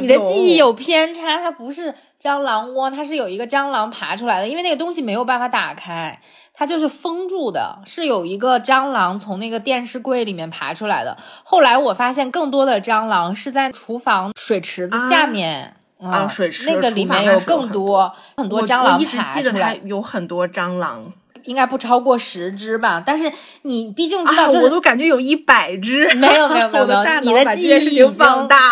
你的记忆有偏差，它不是蟑螂窝，它是有一个蟑螂爬出来的，因为那个东西没有办法打开，它就是封住的，是有一个蟑螂从那个电视柜里面爬出来的。后来我发现更多的蟑螂是在厨房水池子下面啊，水池那个里面有更多很多蟑螂爬出来，有很多蟑螂。应该不超过十只吧，但是你毕竟知道，我都感觉有一百只。没有没有没有没有，你的记忆已经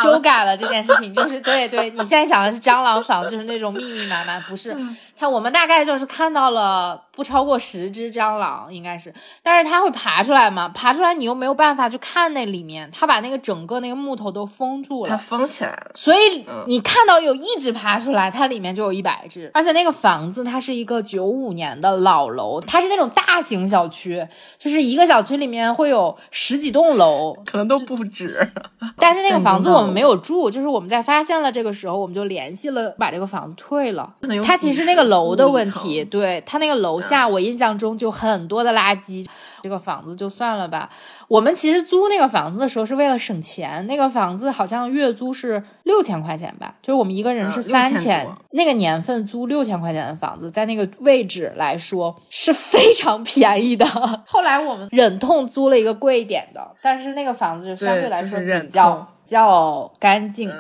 修改了这件事情，就是对对，你现在想的是蟑螂房，就是那种密密麻麻，不是。它我们大概就是看到了不超过十只蟑螂，应该是，但是它会爬出来嘛？爬出来你又没有办法去看那里面，它把那个整个那个木头都封住了，它封起来了。所以你看到有一只爬出来，它里面就有一百只。而且那个房子它是一个九五年的老楼，它是那种大型小区，就是一个小区里面会有十几栋楼，可能都不止。但是那个房子我们没有 住，就是我们在发现了这个时候，我们就联系了，把这个房子退了。它其实那个。楼的问题，对他那个楼下，我印象中就很多的垃圾。这个房子就算了吧。我们其实租那个房子的时候是为了省钱，那个房子好像月租是六千块钱吧，就是我们一个人是三千。那个年份租六千块钱的房子，在那个位置来说是非常便宜的。后来我们忍痛租了一个贵一点的，但是那个房子就相对来说比较比较干净。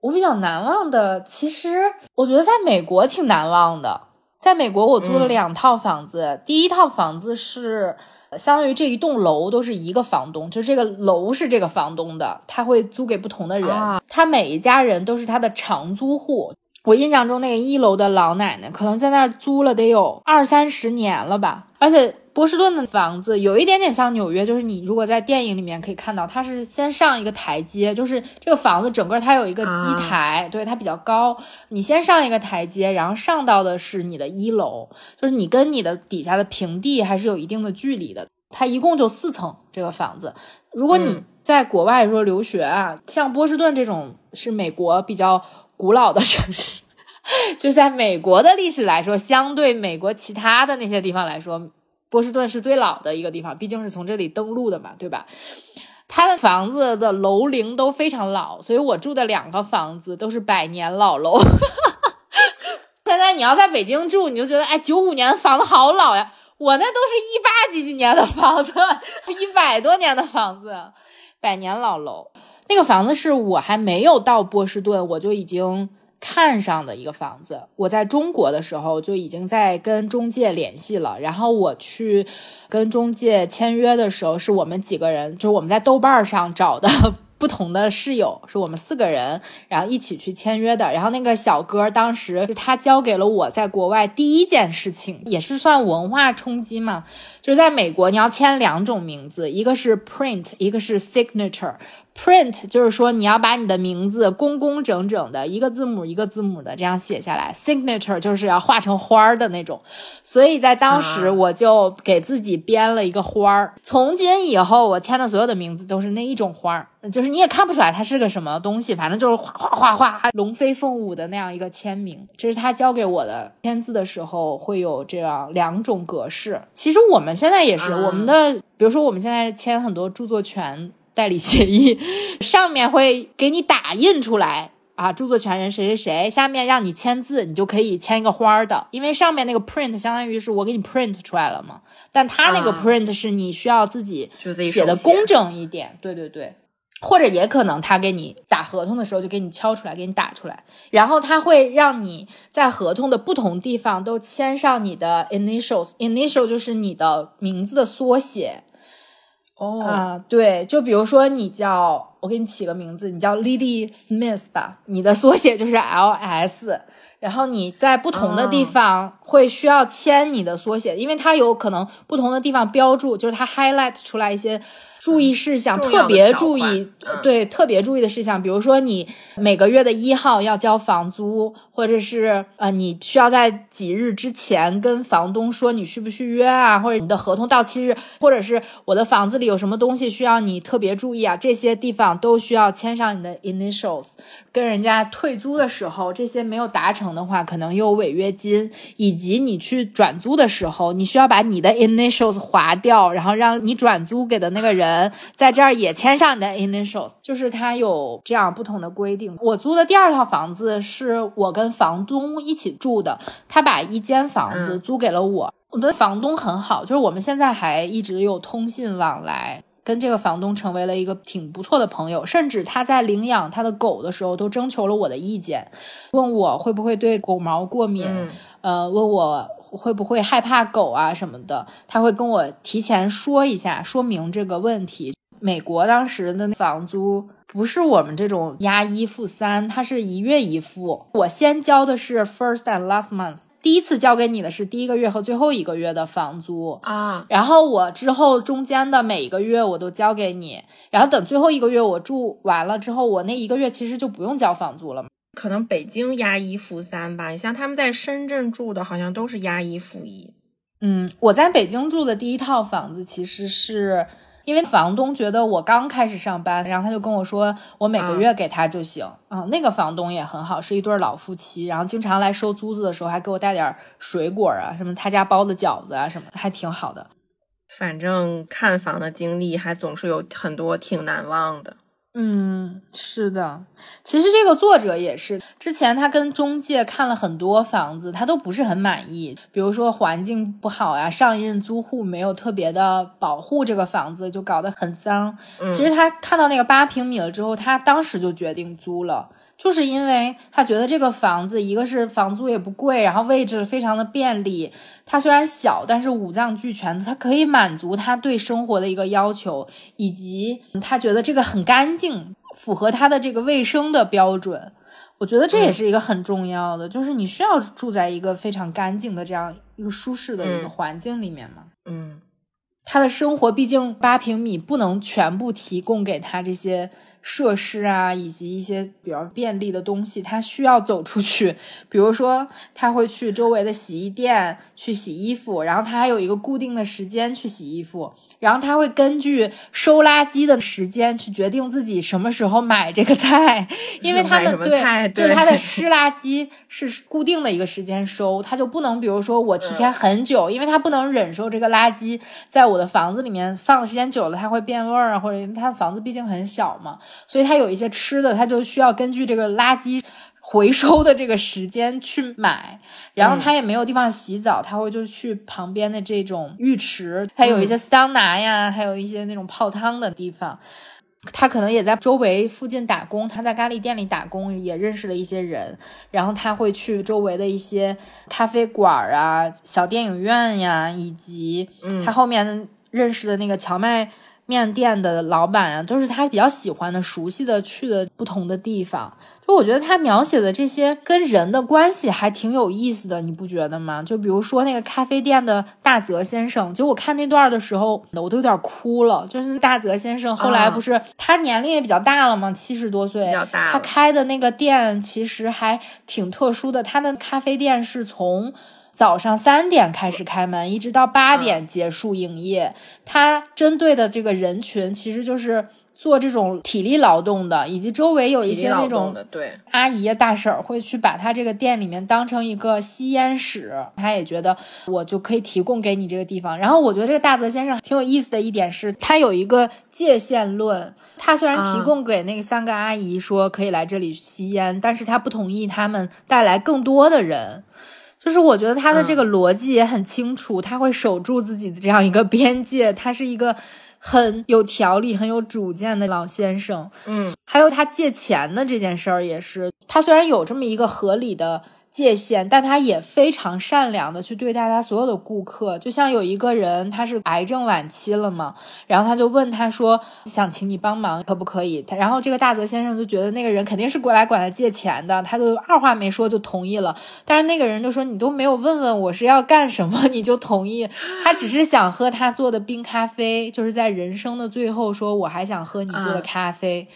我比较难忘的，其实我觉得在美国挺难忘的。在美国，我租了两套房子。第一套房子是相当于这一栋楼都是一个房东，就是这个楼是这个房东的，他会租给不同的人。他每一家人都是他的长租户。我印象中，那个一楼的老奶奶可能在那儿租了得有二三十年了吧，而且。波士顿的房子有一点点像纽约，就是你如果在电影里面可以看到，它是先上一个台阶，就是这个房子整个它有一个基台，对它比较高，你先上一个台阶，然后上到的是你的一楼，就是你跟你的底下的平地还是有一定的距离的。它一共就四层这个房子，如果你在国外说留学啊，像波士顿这种是美国比较古老的城市，就在美国的历史来说，相对美国其他的那些地方来说。波士顿是最老的一个地方，毕竟是从这里登陆的嘛，对吧？他的房子的楼龄都非常老，所以我住的两个房子都是百年老楼。现在你要在北京住，你就觉得哎，九五年的房子好老呀。我那都是一八几几年的房子，一百多年的房子，百年老楼。那个房子是我还没有到波士顿，我就已经看上的一个房子。我在中国的时候就已经在跟中介联系了，然后我去跟中介签约的时候，是我们几个人，就我们在豆瓣上找的。不同的室友是我们四个人，然后一起去签约的。然后那个小哥当时他教给了我在国外第一件事情，也是算文化冲击嘛。就是在美国你要签两种名字，一个是 print，一个是 signature。Print 就是说你要把你的名字工工整整的一个字母一个字母的这样写下来，Signature 就是要画成花儿的那种。所以在当时我就给自己编了一个花儿。从今以后我签的所有的名字都是那一种花儿，就是你也看不出来它是个什么东西，反正就是画画画画龙飞凤舞的那样一个签名。这是他教给我的，签字的时候会有这样两种格式。其实我们现在也是，我们的比如说我们现在签很多著作权。代理协议 上面会给你打印出来啊，著作权人谁谁谁，下面让你签字，你就可以签一个花儿的，因为上面那个 print 相当于是我给你 print 出来了嘛，但他那个 print 是你需要自己写。的工整一点，对对对，或者也可能他给你打合同的时候就给你敲出来，给你打出来，然后他会让你在合同的不同地方都签上你的 initials，initial 就是你的名字的缩写。哦啊，对，就比如说你叫我给你起个名字，你叫 Lily Smith 吧，你的缩写就是 L S，然后你在不同的地方会需要签你的缩写，因为它有可能不同的地方标注，就是它 highlight 出来一些。注意事项，特别注意，对，特别注意的事项，比如说你每个月的一号要交房租，或者是呃，你需要在几日之前跟房东说你续不续约啊，或者你的合同到期日，或者是我的房子里有什么东西需要你特别注意啊，这些地方都需要签上你的 initials。跟人家退租的时候，这些没有达成的话，可能有违约金，以及你去转租的时候，你需要把你的 initials 划掉，然后让你转租给的那个人在这儿也签上你的 initials，就是他有这样不同的规定。我租的第二套房子是我跟房东一起住的，他把一间房子租给了我，我的房东很好，就是我们现在还一直有通信往来。跟这个房东成为了一个挺不错的朋友，甚至他在领养他的狗的时候都征求了我的意见，问我会不会对狗毛过敏，呃，问我会不会害怕狗啊什么的，他会跟我提前说一下，说明这个问题。美国当时的房租。不是我们这种押一付三，它是一月一付。我先交的是 first and last month，第一次交给你的是第一个月和最后一个月的房租啊。然后我之后中间的每一个月我都交给你，然后等最后一个月我住完了之后，我那一个月其实就不用交房租了。可能北京押一付三吧，你像他们在深圳住的，好像都是押一付一。嗯，我在北京住的第一套房子其实是。因为房东觉得我刚开始上班，然后他就跟我说，我每个月给他就行。嗯，那个房东也很好，是一对老夫妻，然后经常来收租子的时候还给我带点水果啊，什么他家包的饺子啊什么，还挺好的。反正看房的经历还总是有很多挺难忘的。嗯，是的，其实这个作者也是，之前他跟中介看了很多房子，他都不是很满意，比如说环境不好呀，上一任租户没有特别的保护这个房子，就搞得很脏。其实他看到那个八平米了之后，他当时就决定租了。就是因为他觉得这个房子，一个是房租也不贵，然后位置非常的便利。它虽然小，但是五脏俱全，它可以满足他对生活的一个要求，以及他觉得这个很干净，符合他的这个卫生的标准。我觉得这也是一个很重要的，就是你需要住在一个非常干净的这样一个舒适的一个环境里面嘛。嗯，他的生活毕竟八平米，不能全部提供给他这些。设施啊，以及一些比较便利的东西，他需要走出去。比如说，他会去周围的洗衣店去洗衣服，然后他还有一个固定的时间去洗衣服。然后他会根据收垃圾的时间去决定自己什么时候买这个菜，因为他们对，就是他的湿垃圾是固定的一个时间收，他就不能比如说我提前很久，因为他不能忍受这个垃圾在我的房子里面放的时间久了，它会变味儿啊，或者因为他的房子毕竟很小嘛，所以他有一些吃的，他就需要根据这个垃圾。回收的这个时间去买，然后他也没有地方洗澡，他会就去旁边的这种浴池，还有一些桑拿呀，还有一些那种泡汤的地方。他可能也在周围附近打工，他在咖喱店里打工，也认识了一些人。然后他会去周围的一些咖啡馆啊、小电影院呀，以及他后面认识的那个荞麦面店的老板啊，都是他比较喜欢的、熟悉的去的不同的地方。就我觉得他描写的这些跟人的关系还挺有意思的，你不觉得吗？就比如说那个咖啡店的大泽先生，就我看那段的时候，我都有点哭了。就是大泽先生后来不是他年龄也比较大了嘛？七十多岁，比较大。他开的那个店其实还挺特殊的，他的咖啡店是从早上三点开始开门，一直到八点结束营业。他针对的这个人群其实就是。做这种体力劳动的，以及周围有一些那种对阿姨大婶儿会去把他这个店里面当成一个吸烟室，他也觉得我就可以提供给你这个地方。然后我觉得这个大泽先生挺有意思的一点是，他有一个界限论。他虽然提供给那个三个阿姨说可以来这里吸烟，但是他不同意他们带来更多的人。就是我觉得他的这个逻辑也很清楚，他会守住自己的这样一个边界，他是一个。很有条理、很有主见的老先生，嗯，还有他借钱的这件事儿也是，他虽然有这么一个合理的。界限，但他也非常善良的去对待他所有的顾客。就像有一个人，他是癌症晚期了嘛，然后他就问他说：“想请你帮忙，可不可以？”他然后这个大泽先生就觉得那个人肯定是过来管他借钱的，他就二话没说就同意了。但是那个人就说：“你都没有问问我是要干什么，你就同意？他只是想喝他做的冰咖啡，就是在人生的最后说我还想喝你做的咖啡。”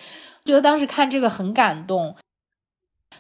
觉得当时看这个很感动。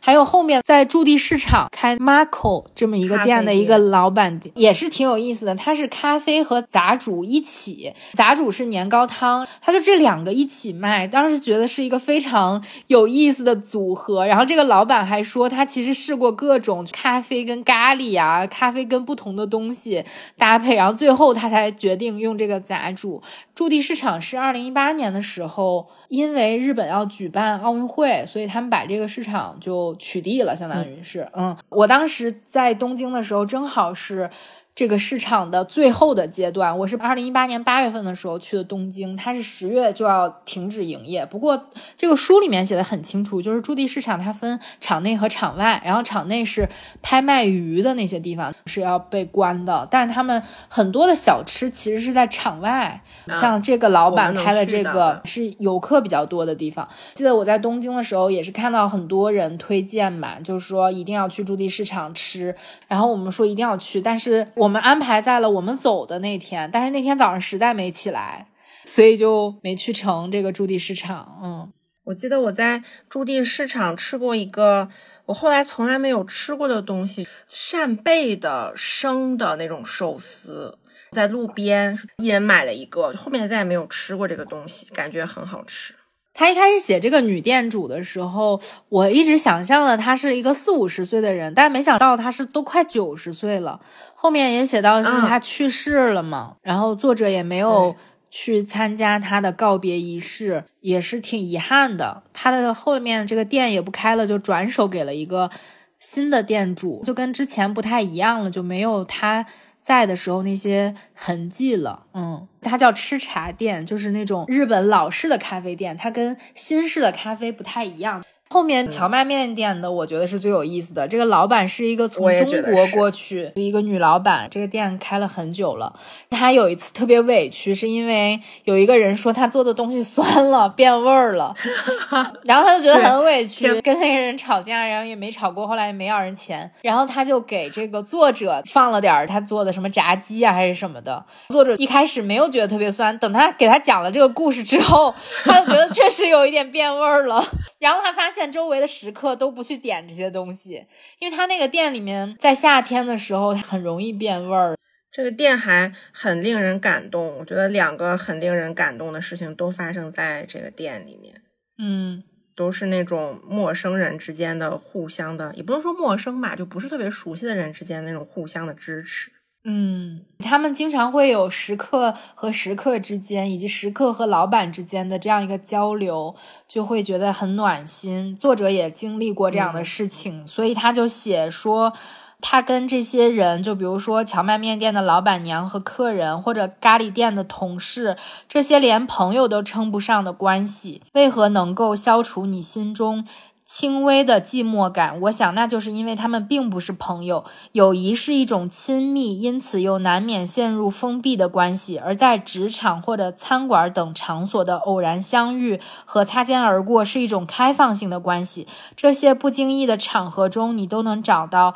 还有后面在驻地市场开 Marco 这么一个店的一个老板也是挺有意思的，他是咖啡和杂煮一起，杂煮是年糕汤，他就这两个一起卖，当时觉得是一个非常有意思的组合。然后这个老板还说他其实试过各种咖啡跟咖喱啊，咖啡跟不同的东西搭配，然后最后他才决定用这个杂煮。驻地市场是二零一八年的时候，因为日本要举办奥运会，所以他们把这个市场就取缔了，相当于是，嗯，我当时在东京的时候，正好是。这个市场的最后的阶段，我是二零一八年八月份的时候去的东京，它是十月就要停止营业。不过这个书里面写的很清楚，就是驻地市场它分场内和场外，然后场内是拍卖鱼的那些地方是要被关的，但是他们很多的小吃其实是在场外，像这个老板开的这个是游客比较多的地方。记得我在东京的时候也是看到很多人推荐嘛，就是说一定要去驻地市场吃，然后我们说一定要去，但是。我们安排在了我们走的那天，但是那天早上实在没起来，所以就没去成这个驻地市场。嗯，我记得我在驻地市场吃过一个我后来从来没有吃过的东西——扇贝的生的那种寿司，在路边一人买了一个，后面再也没有吃过这个东西，感觉很好吃。他一开始写这个女店主的时候，我一直想象的她是一个四五十岁的人，但没想到她是都快九十岁了。后面也写到是她去世了嘛，然后作者也没有去参加她的告别仪式，也是挺遗憾的。她的后面这个店也不开了，就转手给了一个新的店主，就跟之前不太一样了，就没有他。在的时候那些痕迹了，嗯，它叫吃茶店，就是那种日本老式的咖啡店，它跟新式的咖啡不太一样。后面荞麦面店的，我觉得是最有意思的。这个老板是一个从中国过去一个女老板，这个店开了很久了。她有一次特别委屈，是因为有一个人说她做的东西酸了，变味儿了，然后她就觉得很委屈，跟那个人吵架，然后也没吵过，后来也没要人钱，然后她就给这个作者放了点她做的什么炸鸡啊还是什么的。作者一开始没有觉得特别酸，等他给他讲了这个故事之后，他就觉得确实有一点变味儿了，然后他发现。周围的食客都不去点这些东西，因为他那个店里面在夏天的时候很容易变味儿。这个店还很令人感动，我觉得两个很令人感动的事情都发生在这个店里面。嗯，都是那种陌生人之间的互相的，也不能说陌生吧，就不是特别熟悉的人之间那种互相的支持。嗯，他们经常会有食客和食客之间，以及食客和老板之间的这样一个交流，就会觉得很暖心。作者也经历过这样的事情，所以他就写说，他跟这些人，就比如说荞麦面店的老板娘和客人，或者咖喱店的同事，这些连朋友都称不上的关系，为何能够消除你心中？轻微的寂寞感，我想那就是因为他们并不是朋友。友谊是一种亲密，因此又难免陷入封闭的关系。而在职场或者餐馆等场所的偶然相遇和擦肩而过是一种开放性的关系。这些不经意的场合中，你都能找到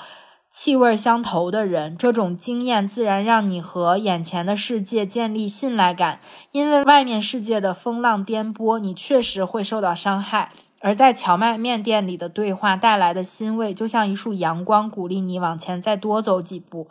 气味相投的人。这种经验自然让你和眼前的世界建立信赖感，因为外面世界的风浪颠簸，你确实会受到伤害。而在荞麦面店里的对话带来的欣慰，就像一束阳光，鼓励你往前再多走几步。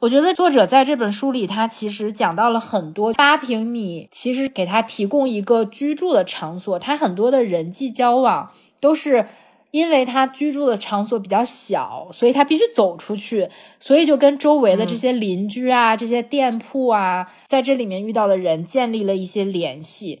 我觉得作者在这本书里，他其实讲到了很多八平米，其实给他提供一个居住的场所。他很多的人际交往都是因为他居住的场所比较小，所以他必须走出去，所以就跟周围的这些邻居啊、这些店铺啊，在这里面遇到的人建立了一些联系。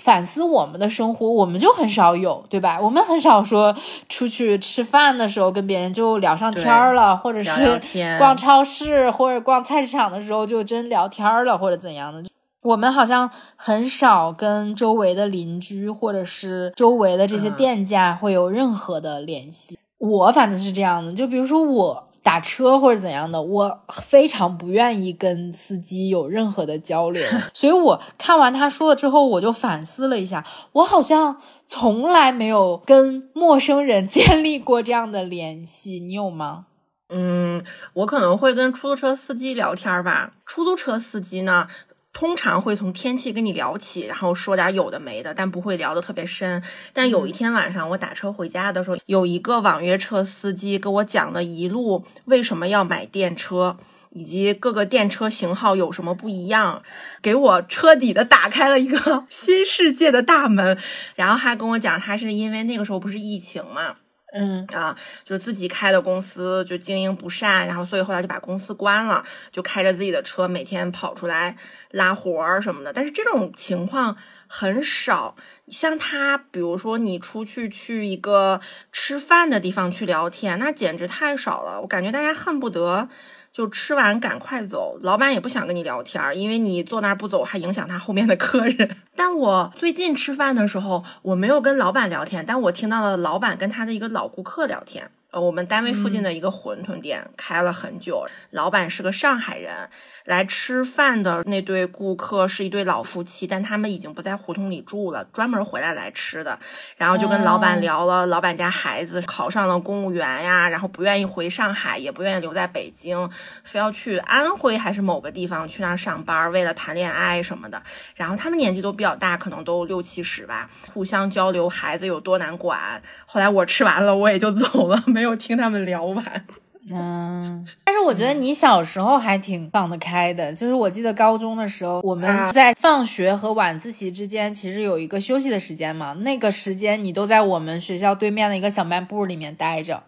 反思我们的生活，我们就很少有，对吧？我们很少说出去吃饭的时候跟别人就聊上天儿了，或者是逛超市或者逛菜市场的时候就真聊天了，或者怎样的。我们好像很少跟周围的邻居或者是周围的这些店家会有任何的联系。我反正是这样的，就比如说我。打车或者怎样的，我非常不愿意跟司机有任何的交流，所以我看完他说了之后，我就反思了一下，我好像从来没有跟陌生人 建立过这样的联系，你有吗？嗯，我可能会跟出租车司机聊天吧，出租车司机呢。通常会从天气跟你聊起，然后说点有的没的，但不会聊得特别深。但有一天晚上，我打车回家的时候，有一个网约车司机跟我讲了一路为什么要买电车，以及各个电车型号有什么不一样，给我彻底的打开了一个新世界的大门。然后还跟我讲，他是因为那个时候不是疫情嘛。嗯啊，就自己开的公司就经营不善，然后所以后来就把公司关了，就开着自己的车每天跑出来拉活儿什么的。但是这种情况很少，像他，比如说你出去去一个吃饭的地方去聊天，那简直太少了。我感觉大家恨不得。就吃完赶快走，老板也不想跟你聊天，因为你坐那儿不走，还影响他后面的客人。但我最近吃饭的时候，我没有跟老板聊天，但我听到了老板跟他的一个老顾客聊天。呃，我们单位附近的一个馄饨店开了很久，老板是个上海人。来吃饭的那对顾客是一对老夫妻，但他们已经不在胡同里住了，专门回来来吃的。然后就跟老板聊了，老板家孩子考上了公务员呀，然后不愿意回上海，也不愿意留在北京，非要去安徽还是某个地方去那儿上班，为了谈恋爱什么的。然后他们年纪都比较大，可能都六七十吧，互相交流孩子有多难管。后来我吃完了，我也就走了，没有听他们聊完。嗯，但是我觉得你小时候还挺放得开的。就是我记得高中的时候，我们在放学和晚自习之间其实有一个休息的时间嘛。那个时间你都在我们学校对面的一个小卖部里面待着，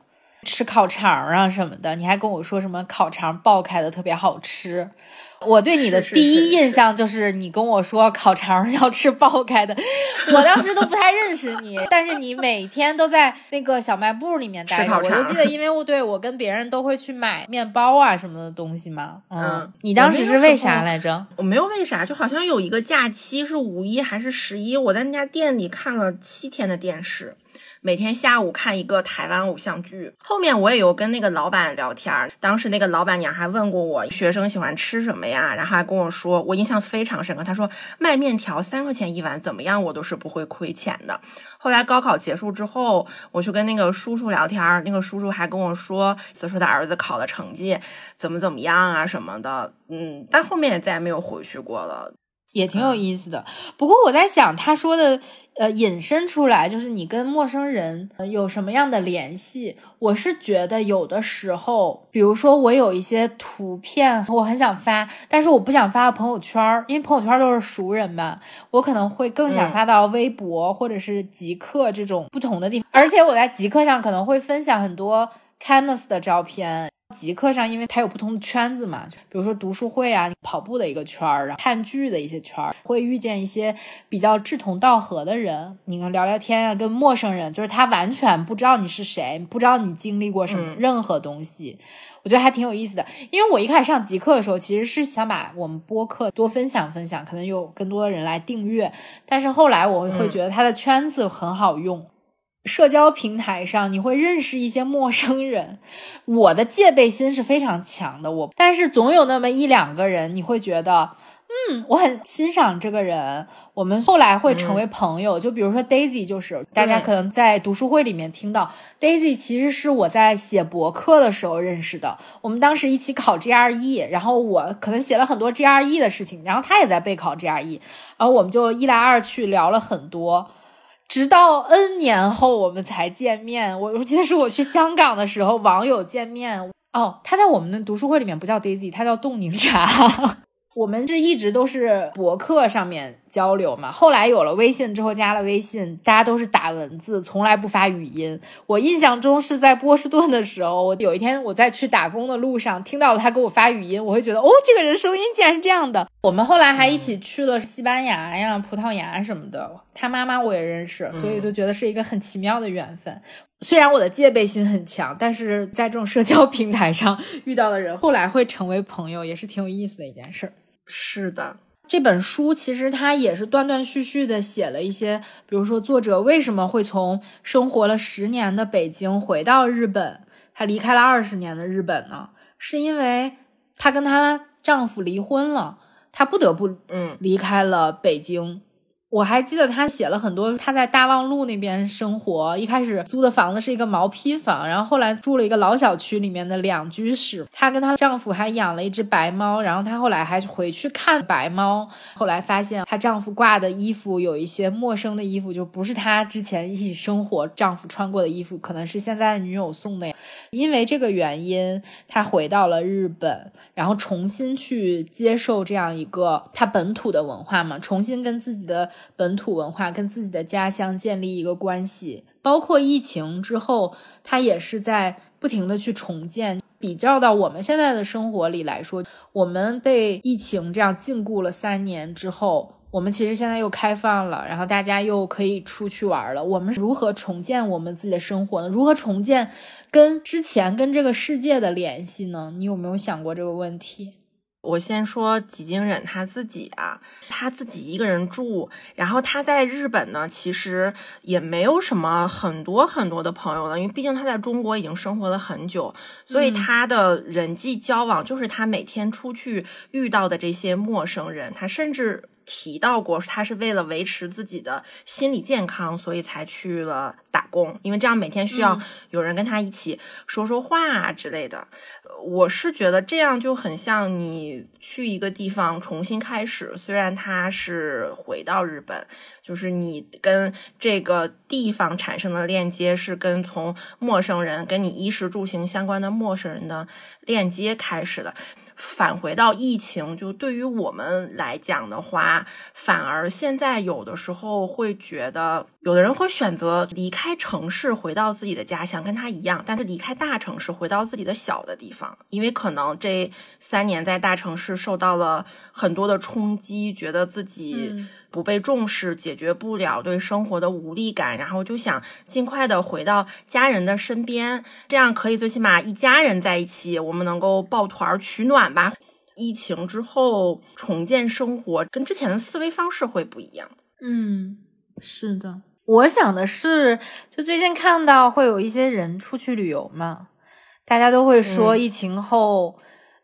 吃烤肠啊什么的。你还跟我说什么烤肠爆开的特别好吃。我对你的第一印象就是你跟我说烤肠要吃爆开的，我当时都不太认识你，但是你每天都在那个小卖部里面待着，我就记得，因为我对我跟别人都会去买面包啊什么的东西嘛。嗯，你当时是为啥来着？我没有为啥，就好像有一个假期是五一还是十一，我在那家店里看了七天的电视。每天下午看一个台湾偶像剧，后面我也有跟那个老板聊天，当时那个老板娘还问过我学生喜欢吃什么呀，然后还跟我说，我印象非常深刻。他说卖面条三块钱一碗，怎么样我都是不会亏钱的。后来高考结束之后，我去跟那个叔叔聊天，那个叔叔还跟我说，他说他儿子考的成绩怎么怎么样啊什么的，嗯，但后面也再也没有回去过了。也挺有意思的，不过我在想，他说的，呃，引申出来就是你跟陌生人有什么样的联系？我是觉得有的时候，比如说我有一些图片，我很想发，但是我不想发到朋友圈，因为朋友圈都是熟人嘛，我可能会更想发到微博或者是极客这种不同的地方，而且我在极客上可能会分享很多 Canus 的照片。极客上，因为它有不同的圈子嘛，比如说读书会啊、跑步的一个圈儿，然后看剧的一些圈儿，会遇见一些比较志同道合的人，你能聊聊天啊，跟陌生人，就是他完全不知道你是谁，不知道你经历过什么任何东西，我觉得还挺有意思的。因为我一开始上极客的时候，其实是想把我们播客多分享分享，可能有更多的人来订阅，但是后来我会觉得它的圈子很好用。社交平台上，你会认识一些陌生人。我的戒备心是非常强的，我但是总有那么一两个人，你会觉得，嗯，我很欣赏这个人。我们后来会成为朋友。就比如说 Daisy，就是大家可能在读书会里面听到 Daisy，其实是我在写博客的时候认识的。我们当时一起考 GRE，然后我可能写了很多 GRE 的事情，然后他也在备考 GRE，然后我们就一来二去聊了很多。直到 N 年后我们才见面，我我记得是我去香港的时候网友见面哦，他在我们的读书会里面不叫 Daisy，他叫冻柠茶。我们这一直都是博客上面交流嘛，后来有了微信之后加了微信，大家都是打文字，从来不发语音。我印象中是在波士顿的时候，我有一天我在去打工的路上听到了他给我发语音，我会觉得哦，这个人声音竟然是这样的。我们后来还一起去了西班牙呀、葡萄牙什么的，他妈妈我也认识，所以就觉得是一个很奇妙的缘分。虽然我的戒备心很强，但是在这种社交平台上遇到的人，后来会成为朋友，也是挺有意思的一件事。是的，这本书其实它也是断断续续的写了一些，比如说作者为什么会从生活了十年的北京回到日本，她离开了二十年的日本呢？是因为她跟她丈夫离婚了，她不得不嗯离开了北京。我还记得她写了很多，她在大望路那边生活，一开始租的房子是一个毛坯房，然后后来住了一个老小区里面的两居室。她跟她丈夫还养了一只白猫，然后她后来还回去看白猫，后来发现她丈夫挂的衣服有一些陌生的衣服，就不是她之前一起生活丈夫穿过的衣服，可能是现在的女友送的。因为这个原因，她回到了日本，然后重新去接受这样一个她本土的文化嘛，重新跟自己的。本土文化跟自己的家乡建立一个关系，包括疫情之后，他也是在不停的去重建。比较到我们现在的生活里来说，我们被疫情这样禁锢了三年之后，我们其实现在又开放了，然后大家又可以出去玩了。我们如何重建我们自己的生活呢？如何重建跟之前跟这个世界的联系呢？你有没有想过这个问题？我先说吉京忍他自己啊，他自己一个人住，然后他在日本呢，其实也没有什么很多很多的朋友了，因为毕竟他在中国已经生活了很久，所以他的人际交往就是他每天出去遇到的这些陌生人，他甚至。提到过，他是为了维持自己的心理健康，所以才去了打工，因为这样每天需要有人跟他一起说说话之类的。我是觉得这样就很像你去一个地方重新开始，虽然他是回到日本，就是你跟这个地方产生的链接是跟从陌生人跟你衣食住行相关的陌生人的链接开始的。返回到疫情，就对于我们来讲的话，反而现在有的时候会觉得，有的人会选择离开城市，回到自己的家乡，跟他一样，但是离开大城市，回到自己的小的地方，因为可能这三年在大城市受到了很多的冲击，觉得自己。不被重视，解决不了对生活的无力感，然后就想尽快的回到家人的身边，这样可以最起码一家人在一起，我们能够抱团取暖吧。疫情之后重建生活，跟之前的思维方式会不一样。嗯，是的。我想的是，就最近看到会有一些人出去旅游嘛，大家都会说疫情后。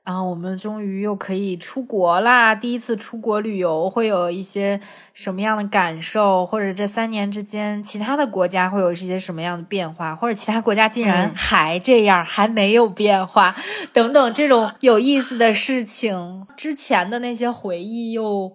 然后我们终于又可以出国啦！第一次出国旅游会有一些什么样的感受？或者这三年之间，其他的国家会有一些什么样的变化？或者其他国家竟然还这样，还没有变化，等等这种有意思的事情，之前的那些回忆又。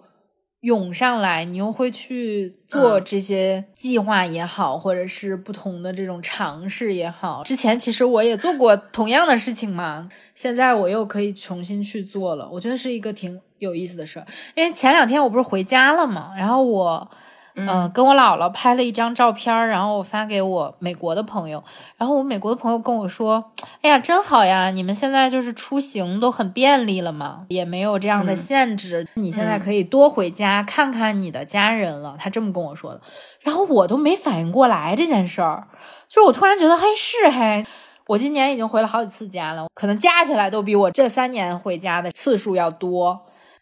涌上来，你又会去做这些计划也好，或者是不同的这种尝试也好。之前其实我也做过同样的事情嘛，现在我又可以重新去做了，我觉得是一个挺有意思的事儿。因为前两天我不是回家了嘛，然后我嗯，跟我姥姥拍了一张照片，然后我发给我美国的朋友，然后我美国的朋友跟我说：“哎呀，真好呀，你们现在就是出行都很便利了嘛，也没有这样的限制，你现在可以多回家看看你的家人了。”他这么跟我说的，然后我都没反应过来这件事儿，就是我突然觉得，嘿，是嘿，我今年已经回了好几次家了，可能加起来都比我这三年回家的次数要多。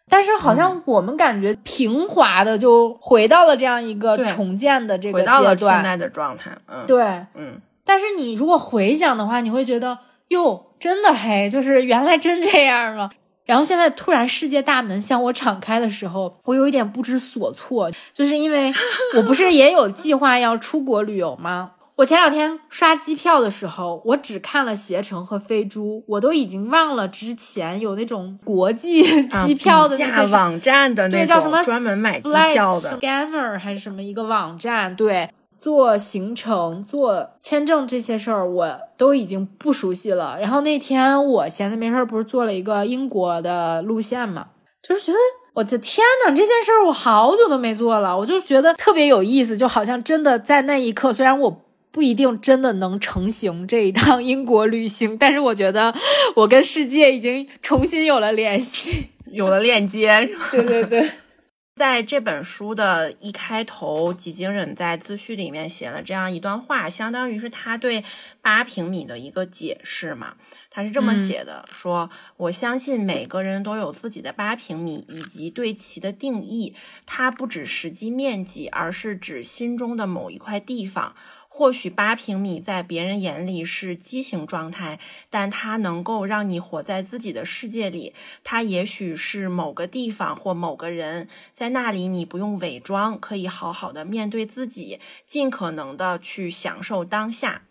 但是好像我们感觉平滑的就回到了这样一个重建的这个阶段，回到了现在的状态。嗯，对，嗯。但是你如果回想的话，你会觉得哟，真的嘿，就是原来真这样吗？然后现在突然世界大门向我敞开的时候，我有一点不知所措，就是因为我不是也有计划要出国旅游吗？我前两天刷机票的时候，我只看了携程和飞猪，我都已经忘了之前有那种国际 机票的那些网站的那叫什么专门买机票的 Scanner 还是什么一个网站，对，做行程、做签证这些事儿我都已经不熟悉了。然后那天我闲着没事儿，不是做了一个英国的路线嘛，就是觉得我的天呐，这件事儿我好久都没做了，我就觉得特别有意思，就好像真的在那一刻，虽然我。不一定真的能成行这一趟英国旅行，但是我觉得我跟世界已经重新有了联系，有了链接。对对对，在这本书的一开头，几经忍在自序里面写了这样一段话，相当于是他对八平米的一个解释嘛。他是这么写的：说我相信每个人都有自己的八平米以及对其的定义，它不指实际面积，而是指心中的某一块地方。或许八平米在别人眼里是畸形状态，但它能够让你活在自己的世界里。它也许是某个地方或某个人，在那里你不用伪装，可以好好的面对自己，尽可能的去享受当下。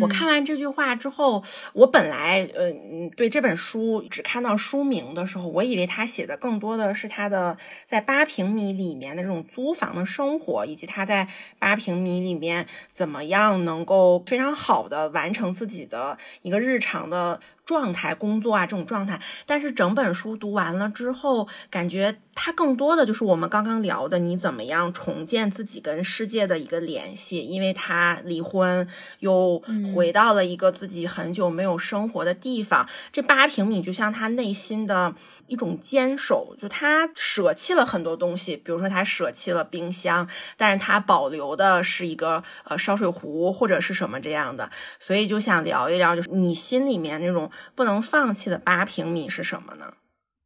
我看完这句话之后，我本来呃对这本书只看到书名的时候，我以为他写的更多的是他的在八平米里面的这种租房的生活，以及他在八平米里面怎么样能够非常好的完成自己的一个日常的。状态、工作啊，这种状态。但是整本书读完了之后，感觉它更多的就是我们刚刚聊的，你怎么样重建自己跟世界的一个联系。因为他离婚，又回到了一个自己很久没有生活的地方。这八平米就像他内心的。一种坚守，就他舍弃了很多东西，比如说他舍弃了冰箱，但是他保留的是一个呃烧水壶或者是什么这样的，所以就想聊一聊，就是你心里面那种不能放弃的八平米是什么呢？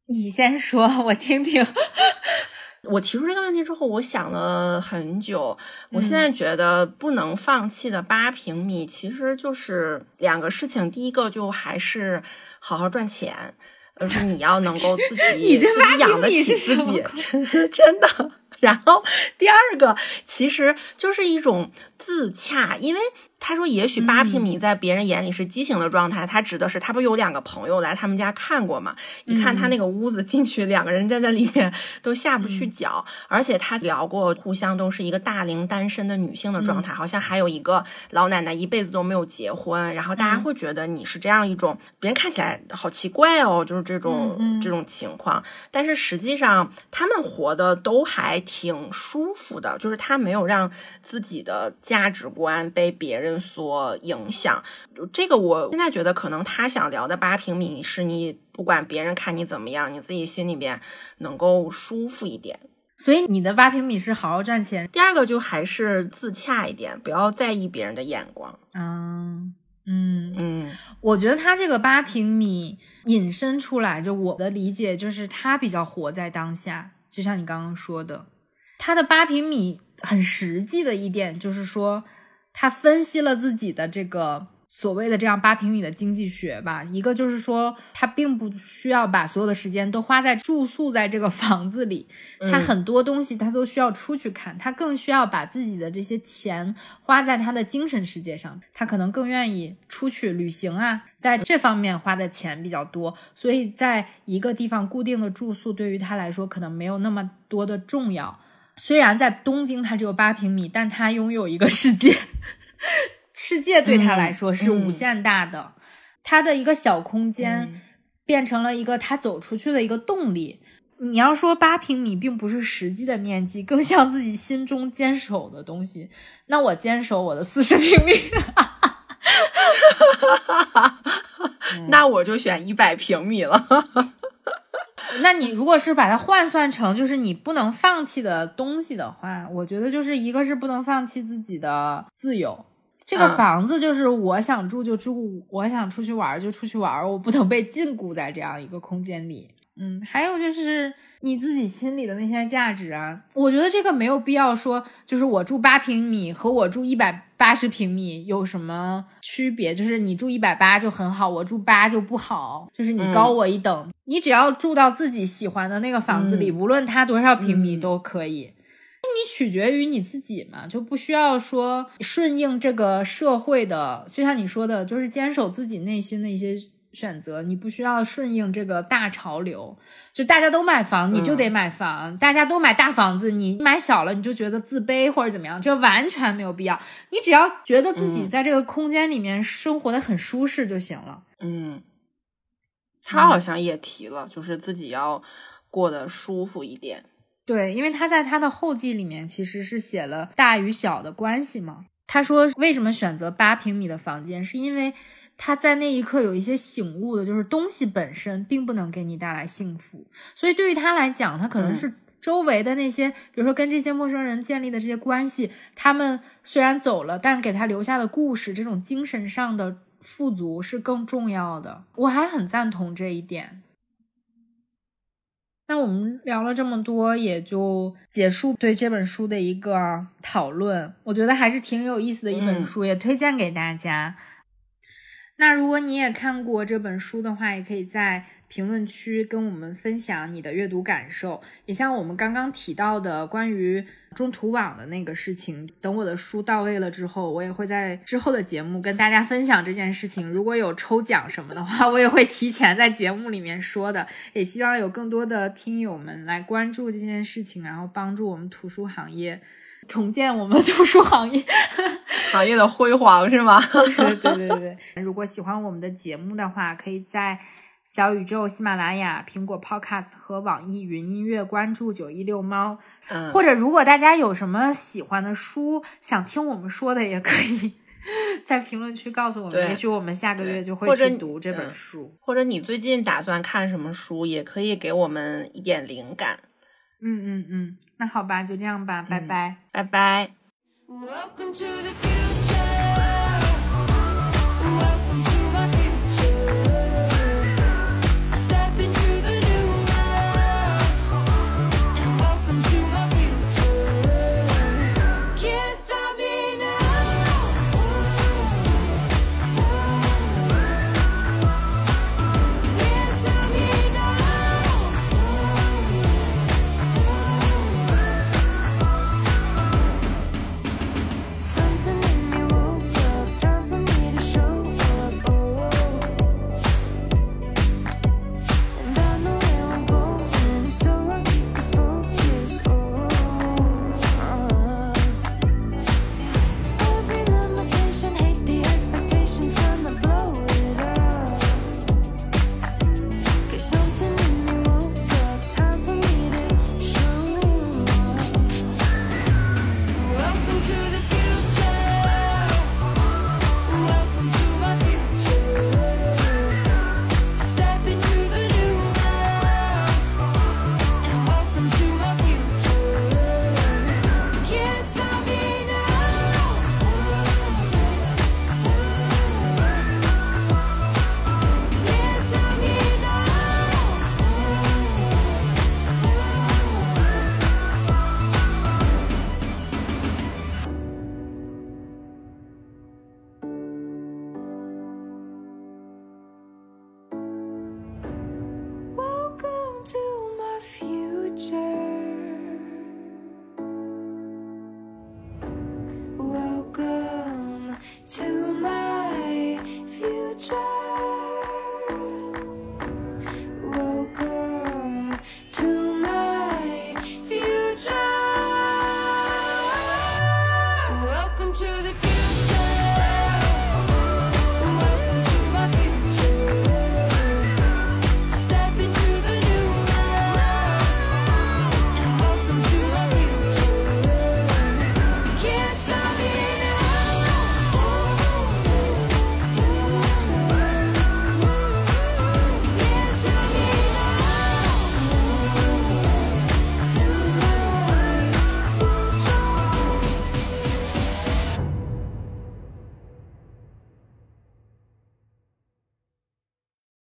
你先说，我听听。我提出这个问题之后，我想了很久，我现在觉得不能放弃的八平米其实就是两个事情，第一个就还是好好赚钱。而是你要能够自己 自己养得起自己，真的。然后第二个其实就是一种自洽，因为。他说：“也许八平米在别人眼里是畸形的状态。他指的是他不有两个朋友来他们家看过吗？一看他那个屋子进去，两个人站在里面都下不去脚。而且他聊过，互相都是一个大龄单身的女性的状态，好像还有一个老奶奶一辈子都没有结婚。然后大家会觉得你是这样一种，别人看起来好奇怪哦，就是这种这种情况。但是实际上他们活的都还挺舒服的，就是他没有让自己的价值观被别人。”所影响，这个我现在觉得可能他想聊的八平米是你不管别人看你怎么样，你自己心里边能够舒服一点。所以你的八平米是好好赚钱。第二个就还是自洽一点，不要在意别人的眼光。嗯嗯嗯，我觉得他这个八平米引申出来，就我的理解就是他比较活在当下，就像你刚刚说的，他的八平米很实际的一点就是说。他分析了自己的这个所谓的这样八平米的经济学吧，一个就是说他并不需要把所有的时间都花在住宿在这个房子里，他很多东西他都需要出去看，他更需要把自己的这些钱花在他的精神世界上，他可能更愿意出去旅行啊，在这方面花的钱比较多，所以在一个地方固定的住宿对于他来说可能没有那么多的重要。虽然在东京它只有八平米，但它拥有一个世界，世界对他来说是无限大的。他的一个小空间变成了一个他走出去的一个动力。你要说八平米并不是实际的面积，更像自己心中坚守的东西。那我坚守我的四十平米。那我就选一百平米了。那你如果是把它换算成就是你不能放弃的东西的话，我觉得就是一个是不能放弃自己的自由。这个房子就是我想住就住，我想出去玩就出去玩，我不能被禁锢在这样一个空间里。嗯，还有就是你自己心里的那些价值啊，我觉得这个没有必要说，就是我住八平米和我住一百八十平米有什么区别？就是你住一百八就很好，我住八就不好，就是你高我一等。你只要住到自己喜欢的那个房子里，无论它多少平米都可以。你取决于你自己嘛，就不需要说顺应这个社会的，就像你说的，就是坚守自己内心的一些。选择你不需要顺应这个大潮流，就大家都买房，你就得买房；大家都买大房子，你买小了你就觉得自卑或者怎么样，这完全没有必要。你只要觉得自己在这个空间里面生活的很舒适就行了。嗯，他好像也提了，就是自己要过得舒服一点。对，因为他在他的后记里面其实是写了大与小的关系嘛。他说为什么选择八平米的房间，是因为。他在那一刻有一些醒悟的，就是东西本身并不能给你带来幸福，所以对于他来讲，他可能是周围的那些，比如说跟这些陌生人建立的这些关系，他们虽然走了，但给他留下的故事，这种精神上的富足是更重要的。我还很赞同这一点。那我们聊了这么多，也就结束对这本书的一个讨论。我觉得还是挺有意思的一本书，也推荐给大家。那如果你也看过这本书的话，也可以在评论区跟我们分享你的阅读感受。也像我们刚刚提到的关于中途网的那个事情，等我的书到位了之后，我也会在之后的节目跟大家分享这件事情。如果有抽奖什么的话，我也会提前在节目里面说的。也希望有更多的听友们来关注这件事情，然后帮助我们图书行业。重建我们 图书行业，行业的辉煌是吗？对对对对对。如果喜欢我们的节目的话，可以在小宇宙、喜马拉雅、苹果 Podcast 和网易云音乐关注九一六猫。嗯。或者，如果大家有什么喜欢的书，想听我们说的，也可以在评论区告诉我们。也许我们下个月就会去读这本书。或者你最近打算看什么书，也可以给我们一点灵感。嗯嗯嗯，那好吧，就这样吧，拜拜，拜拜。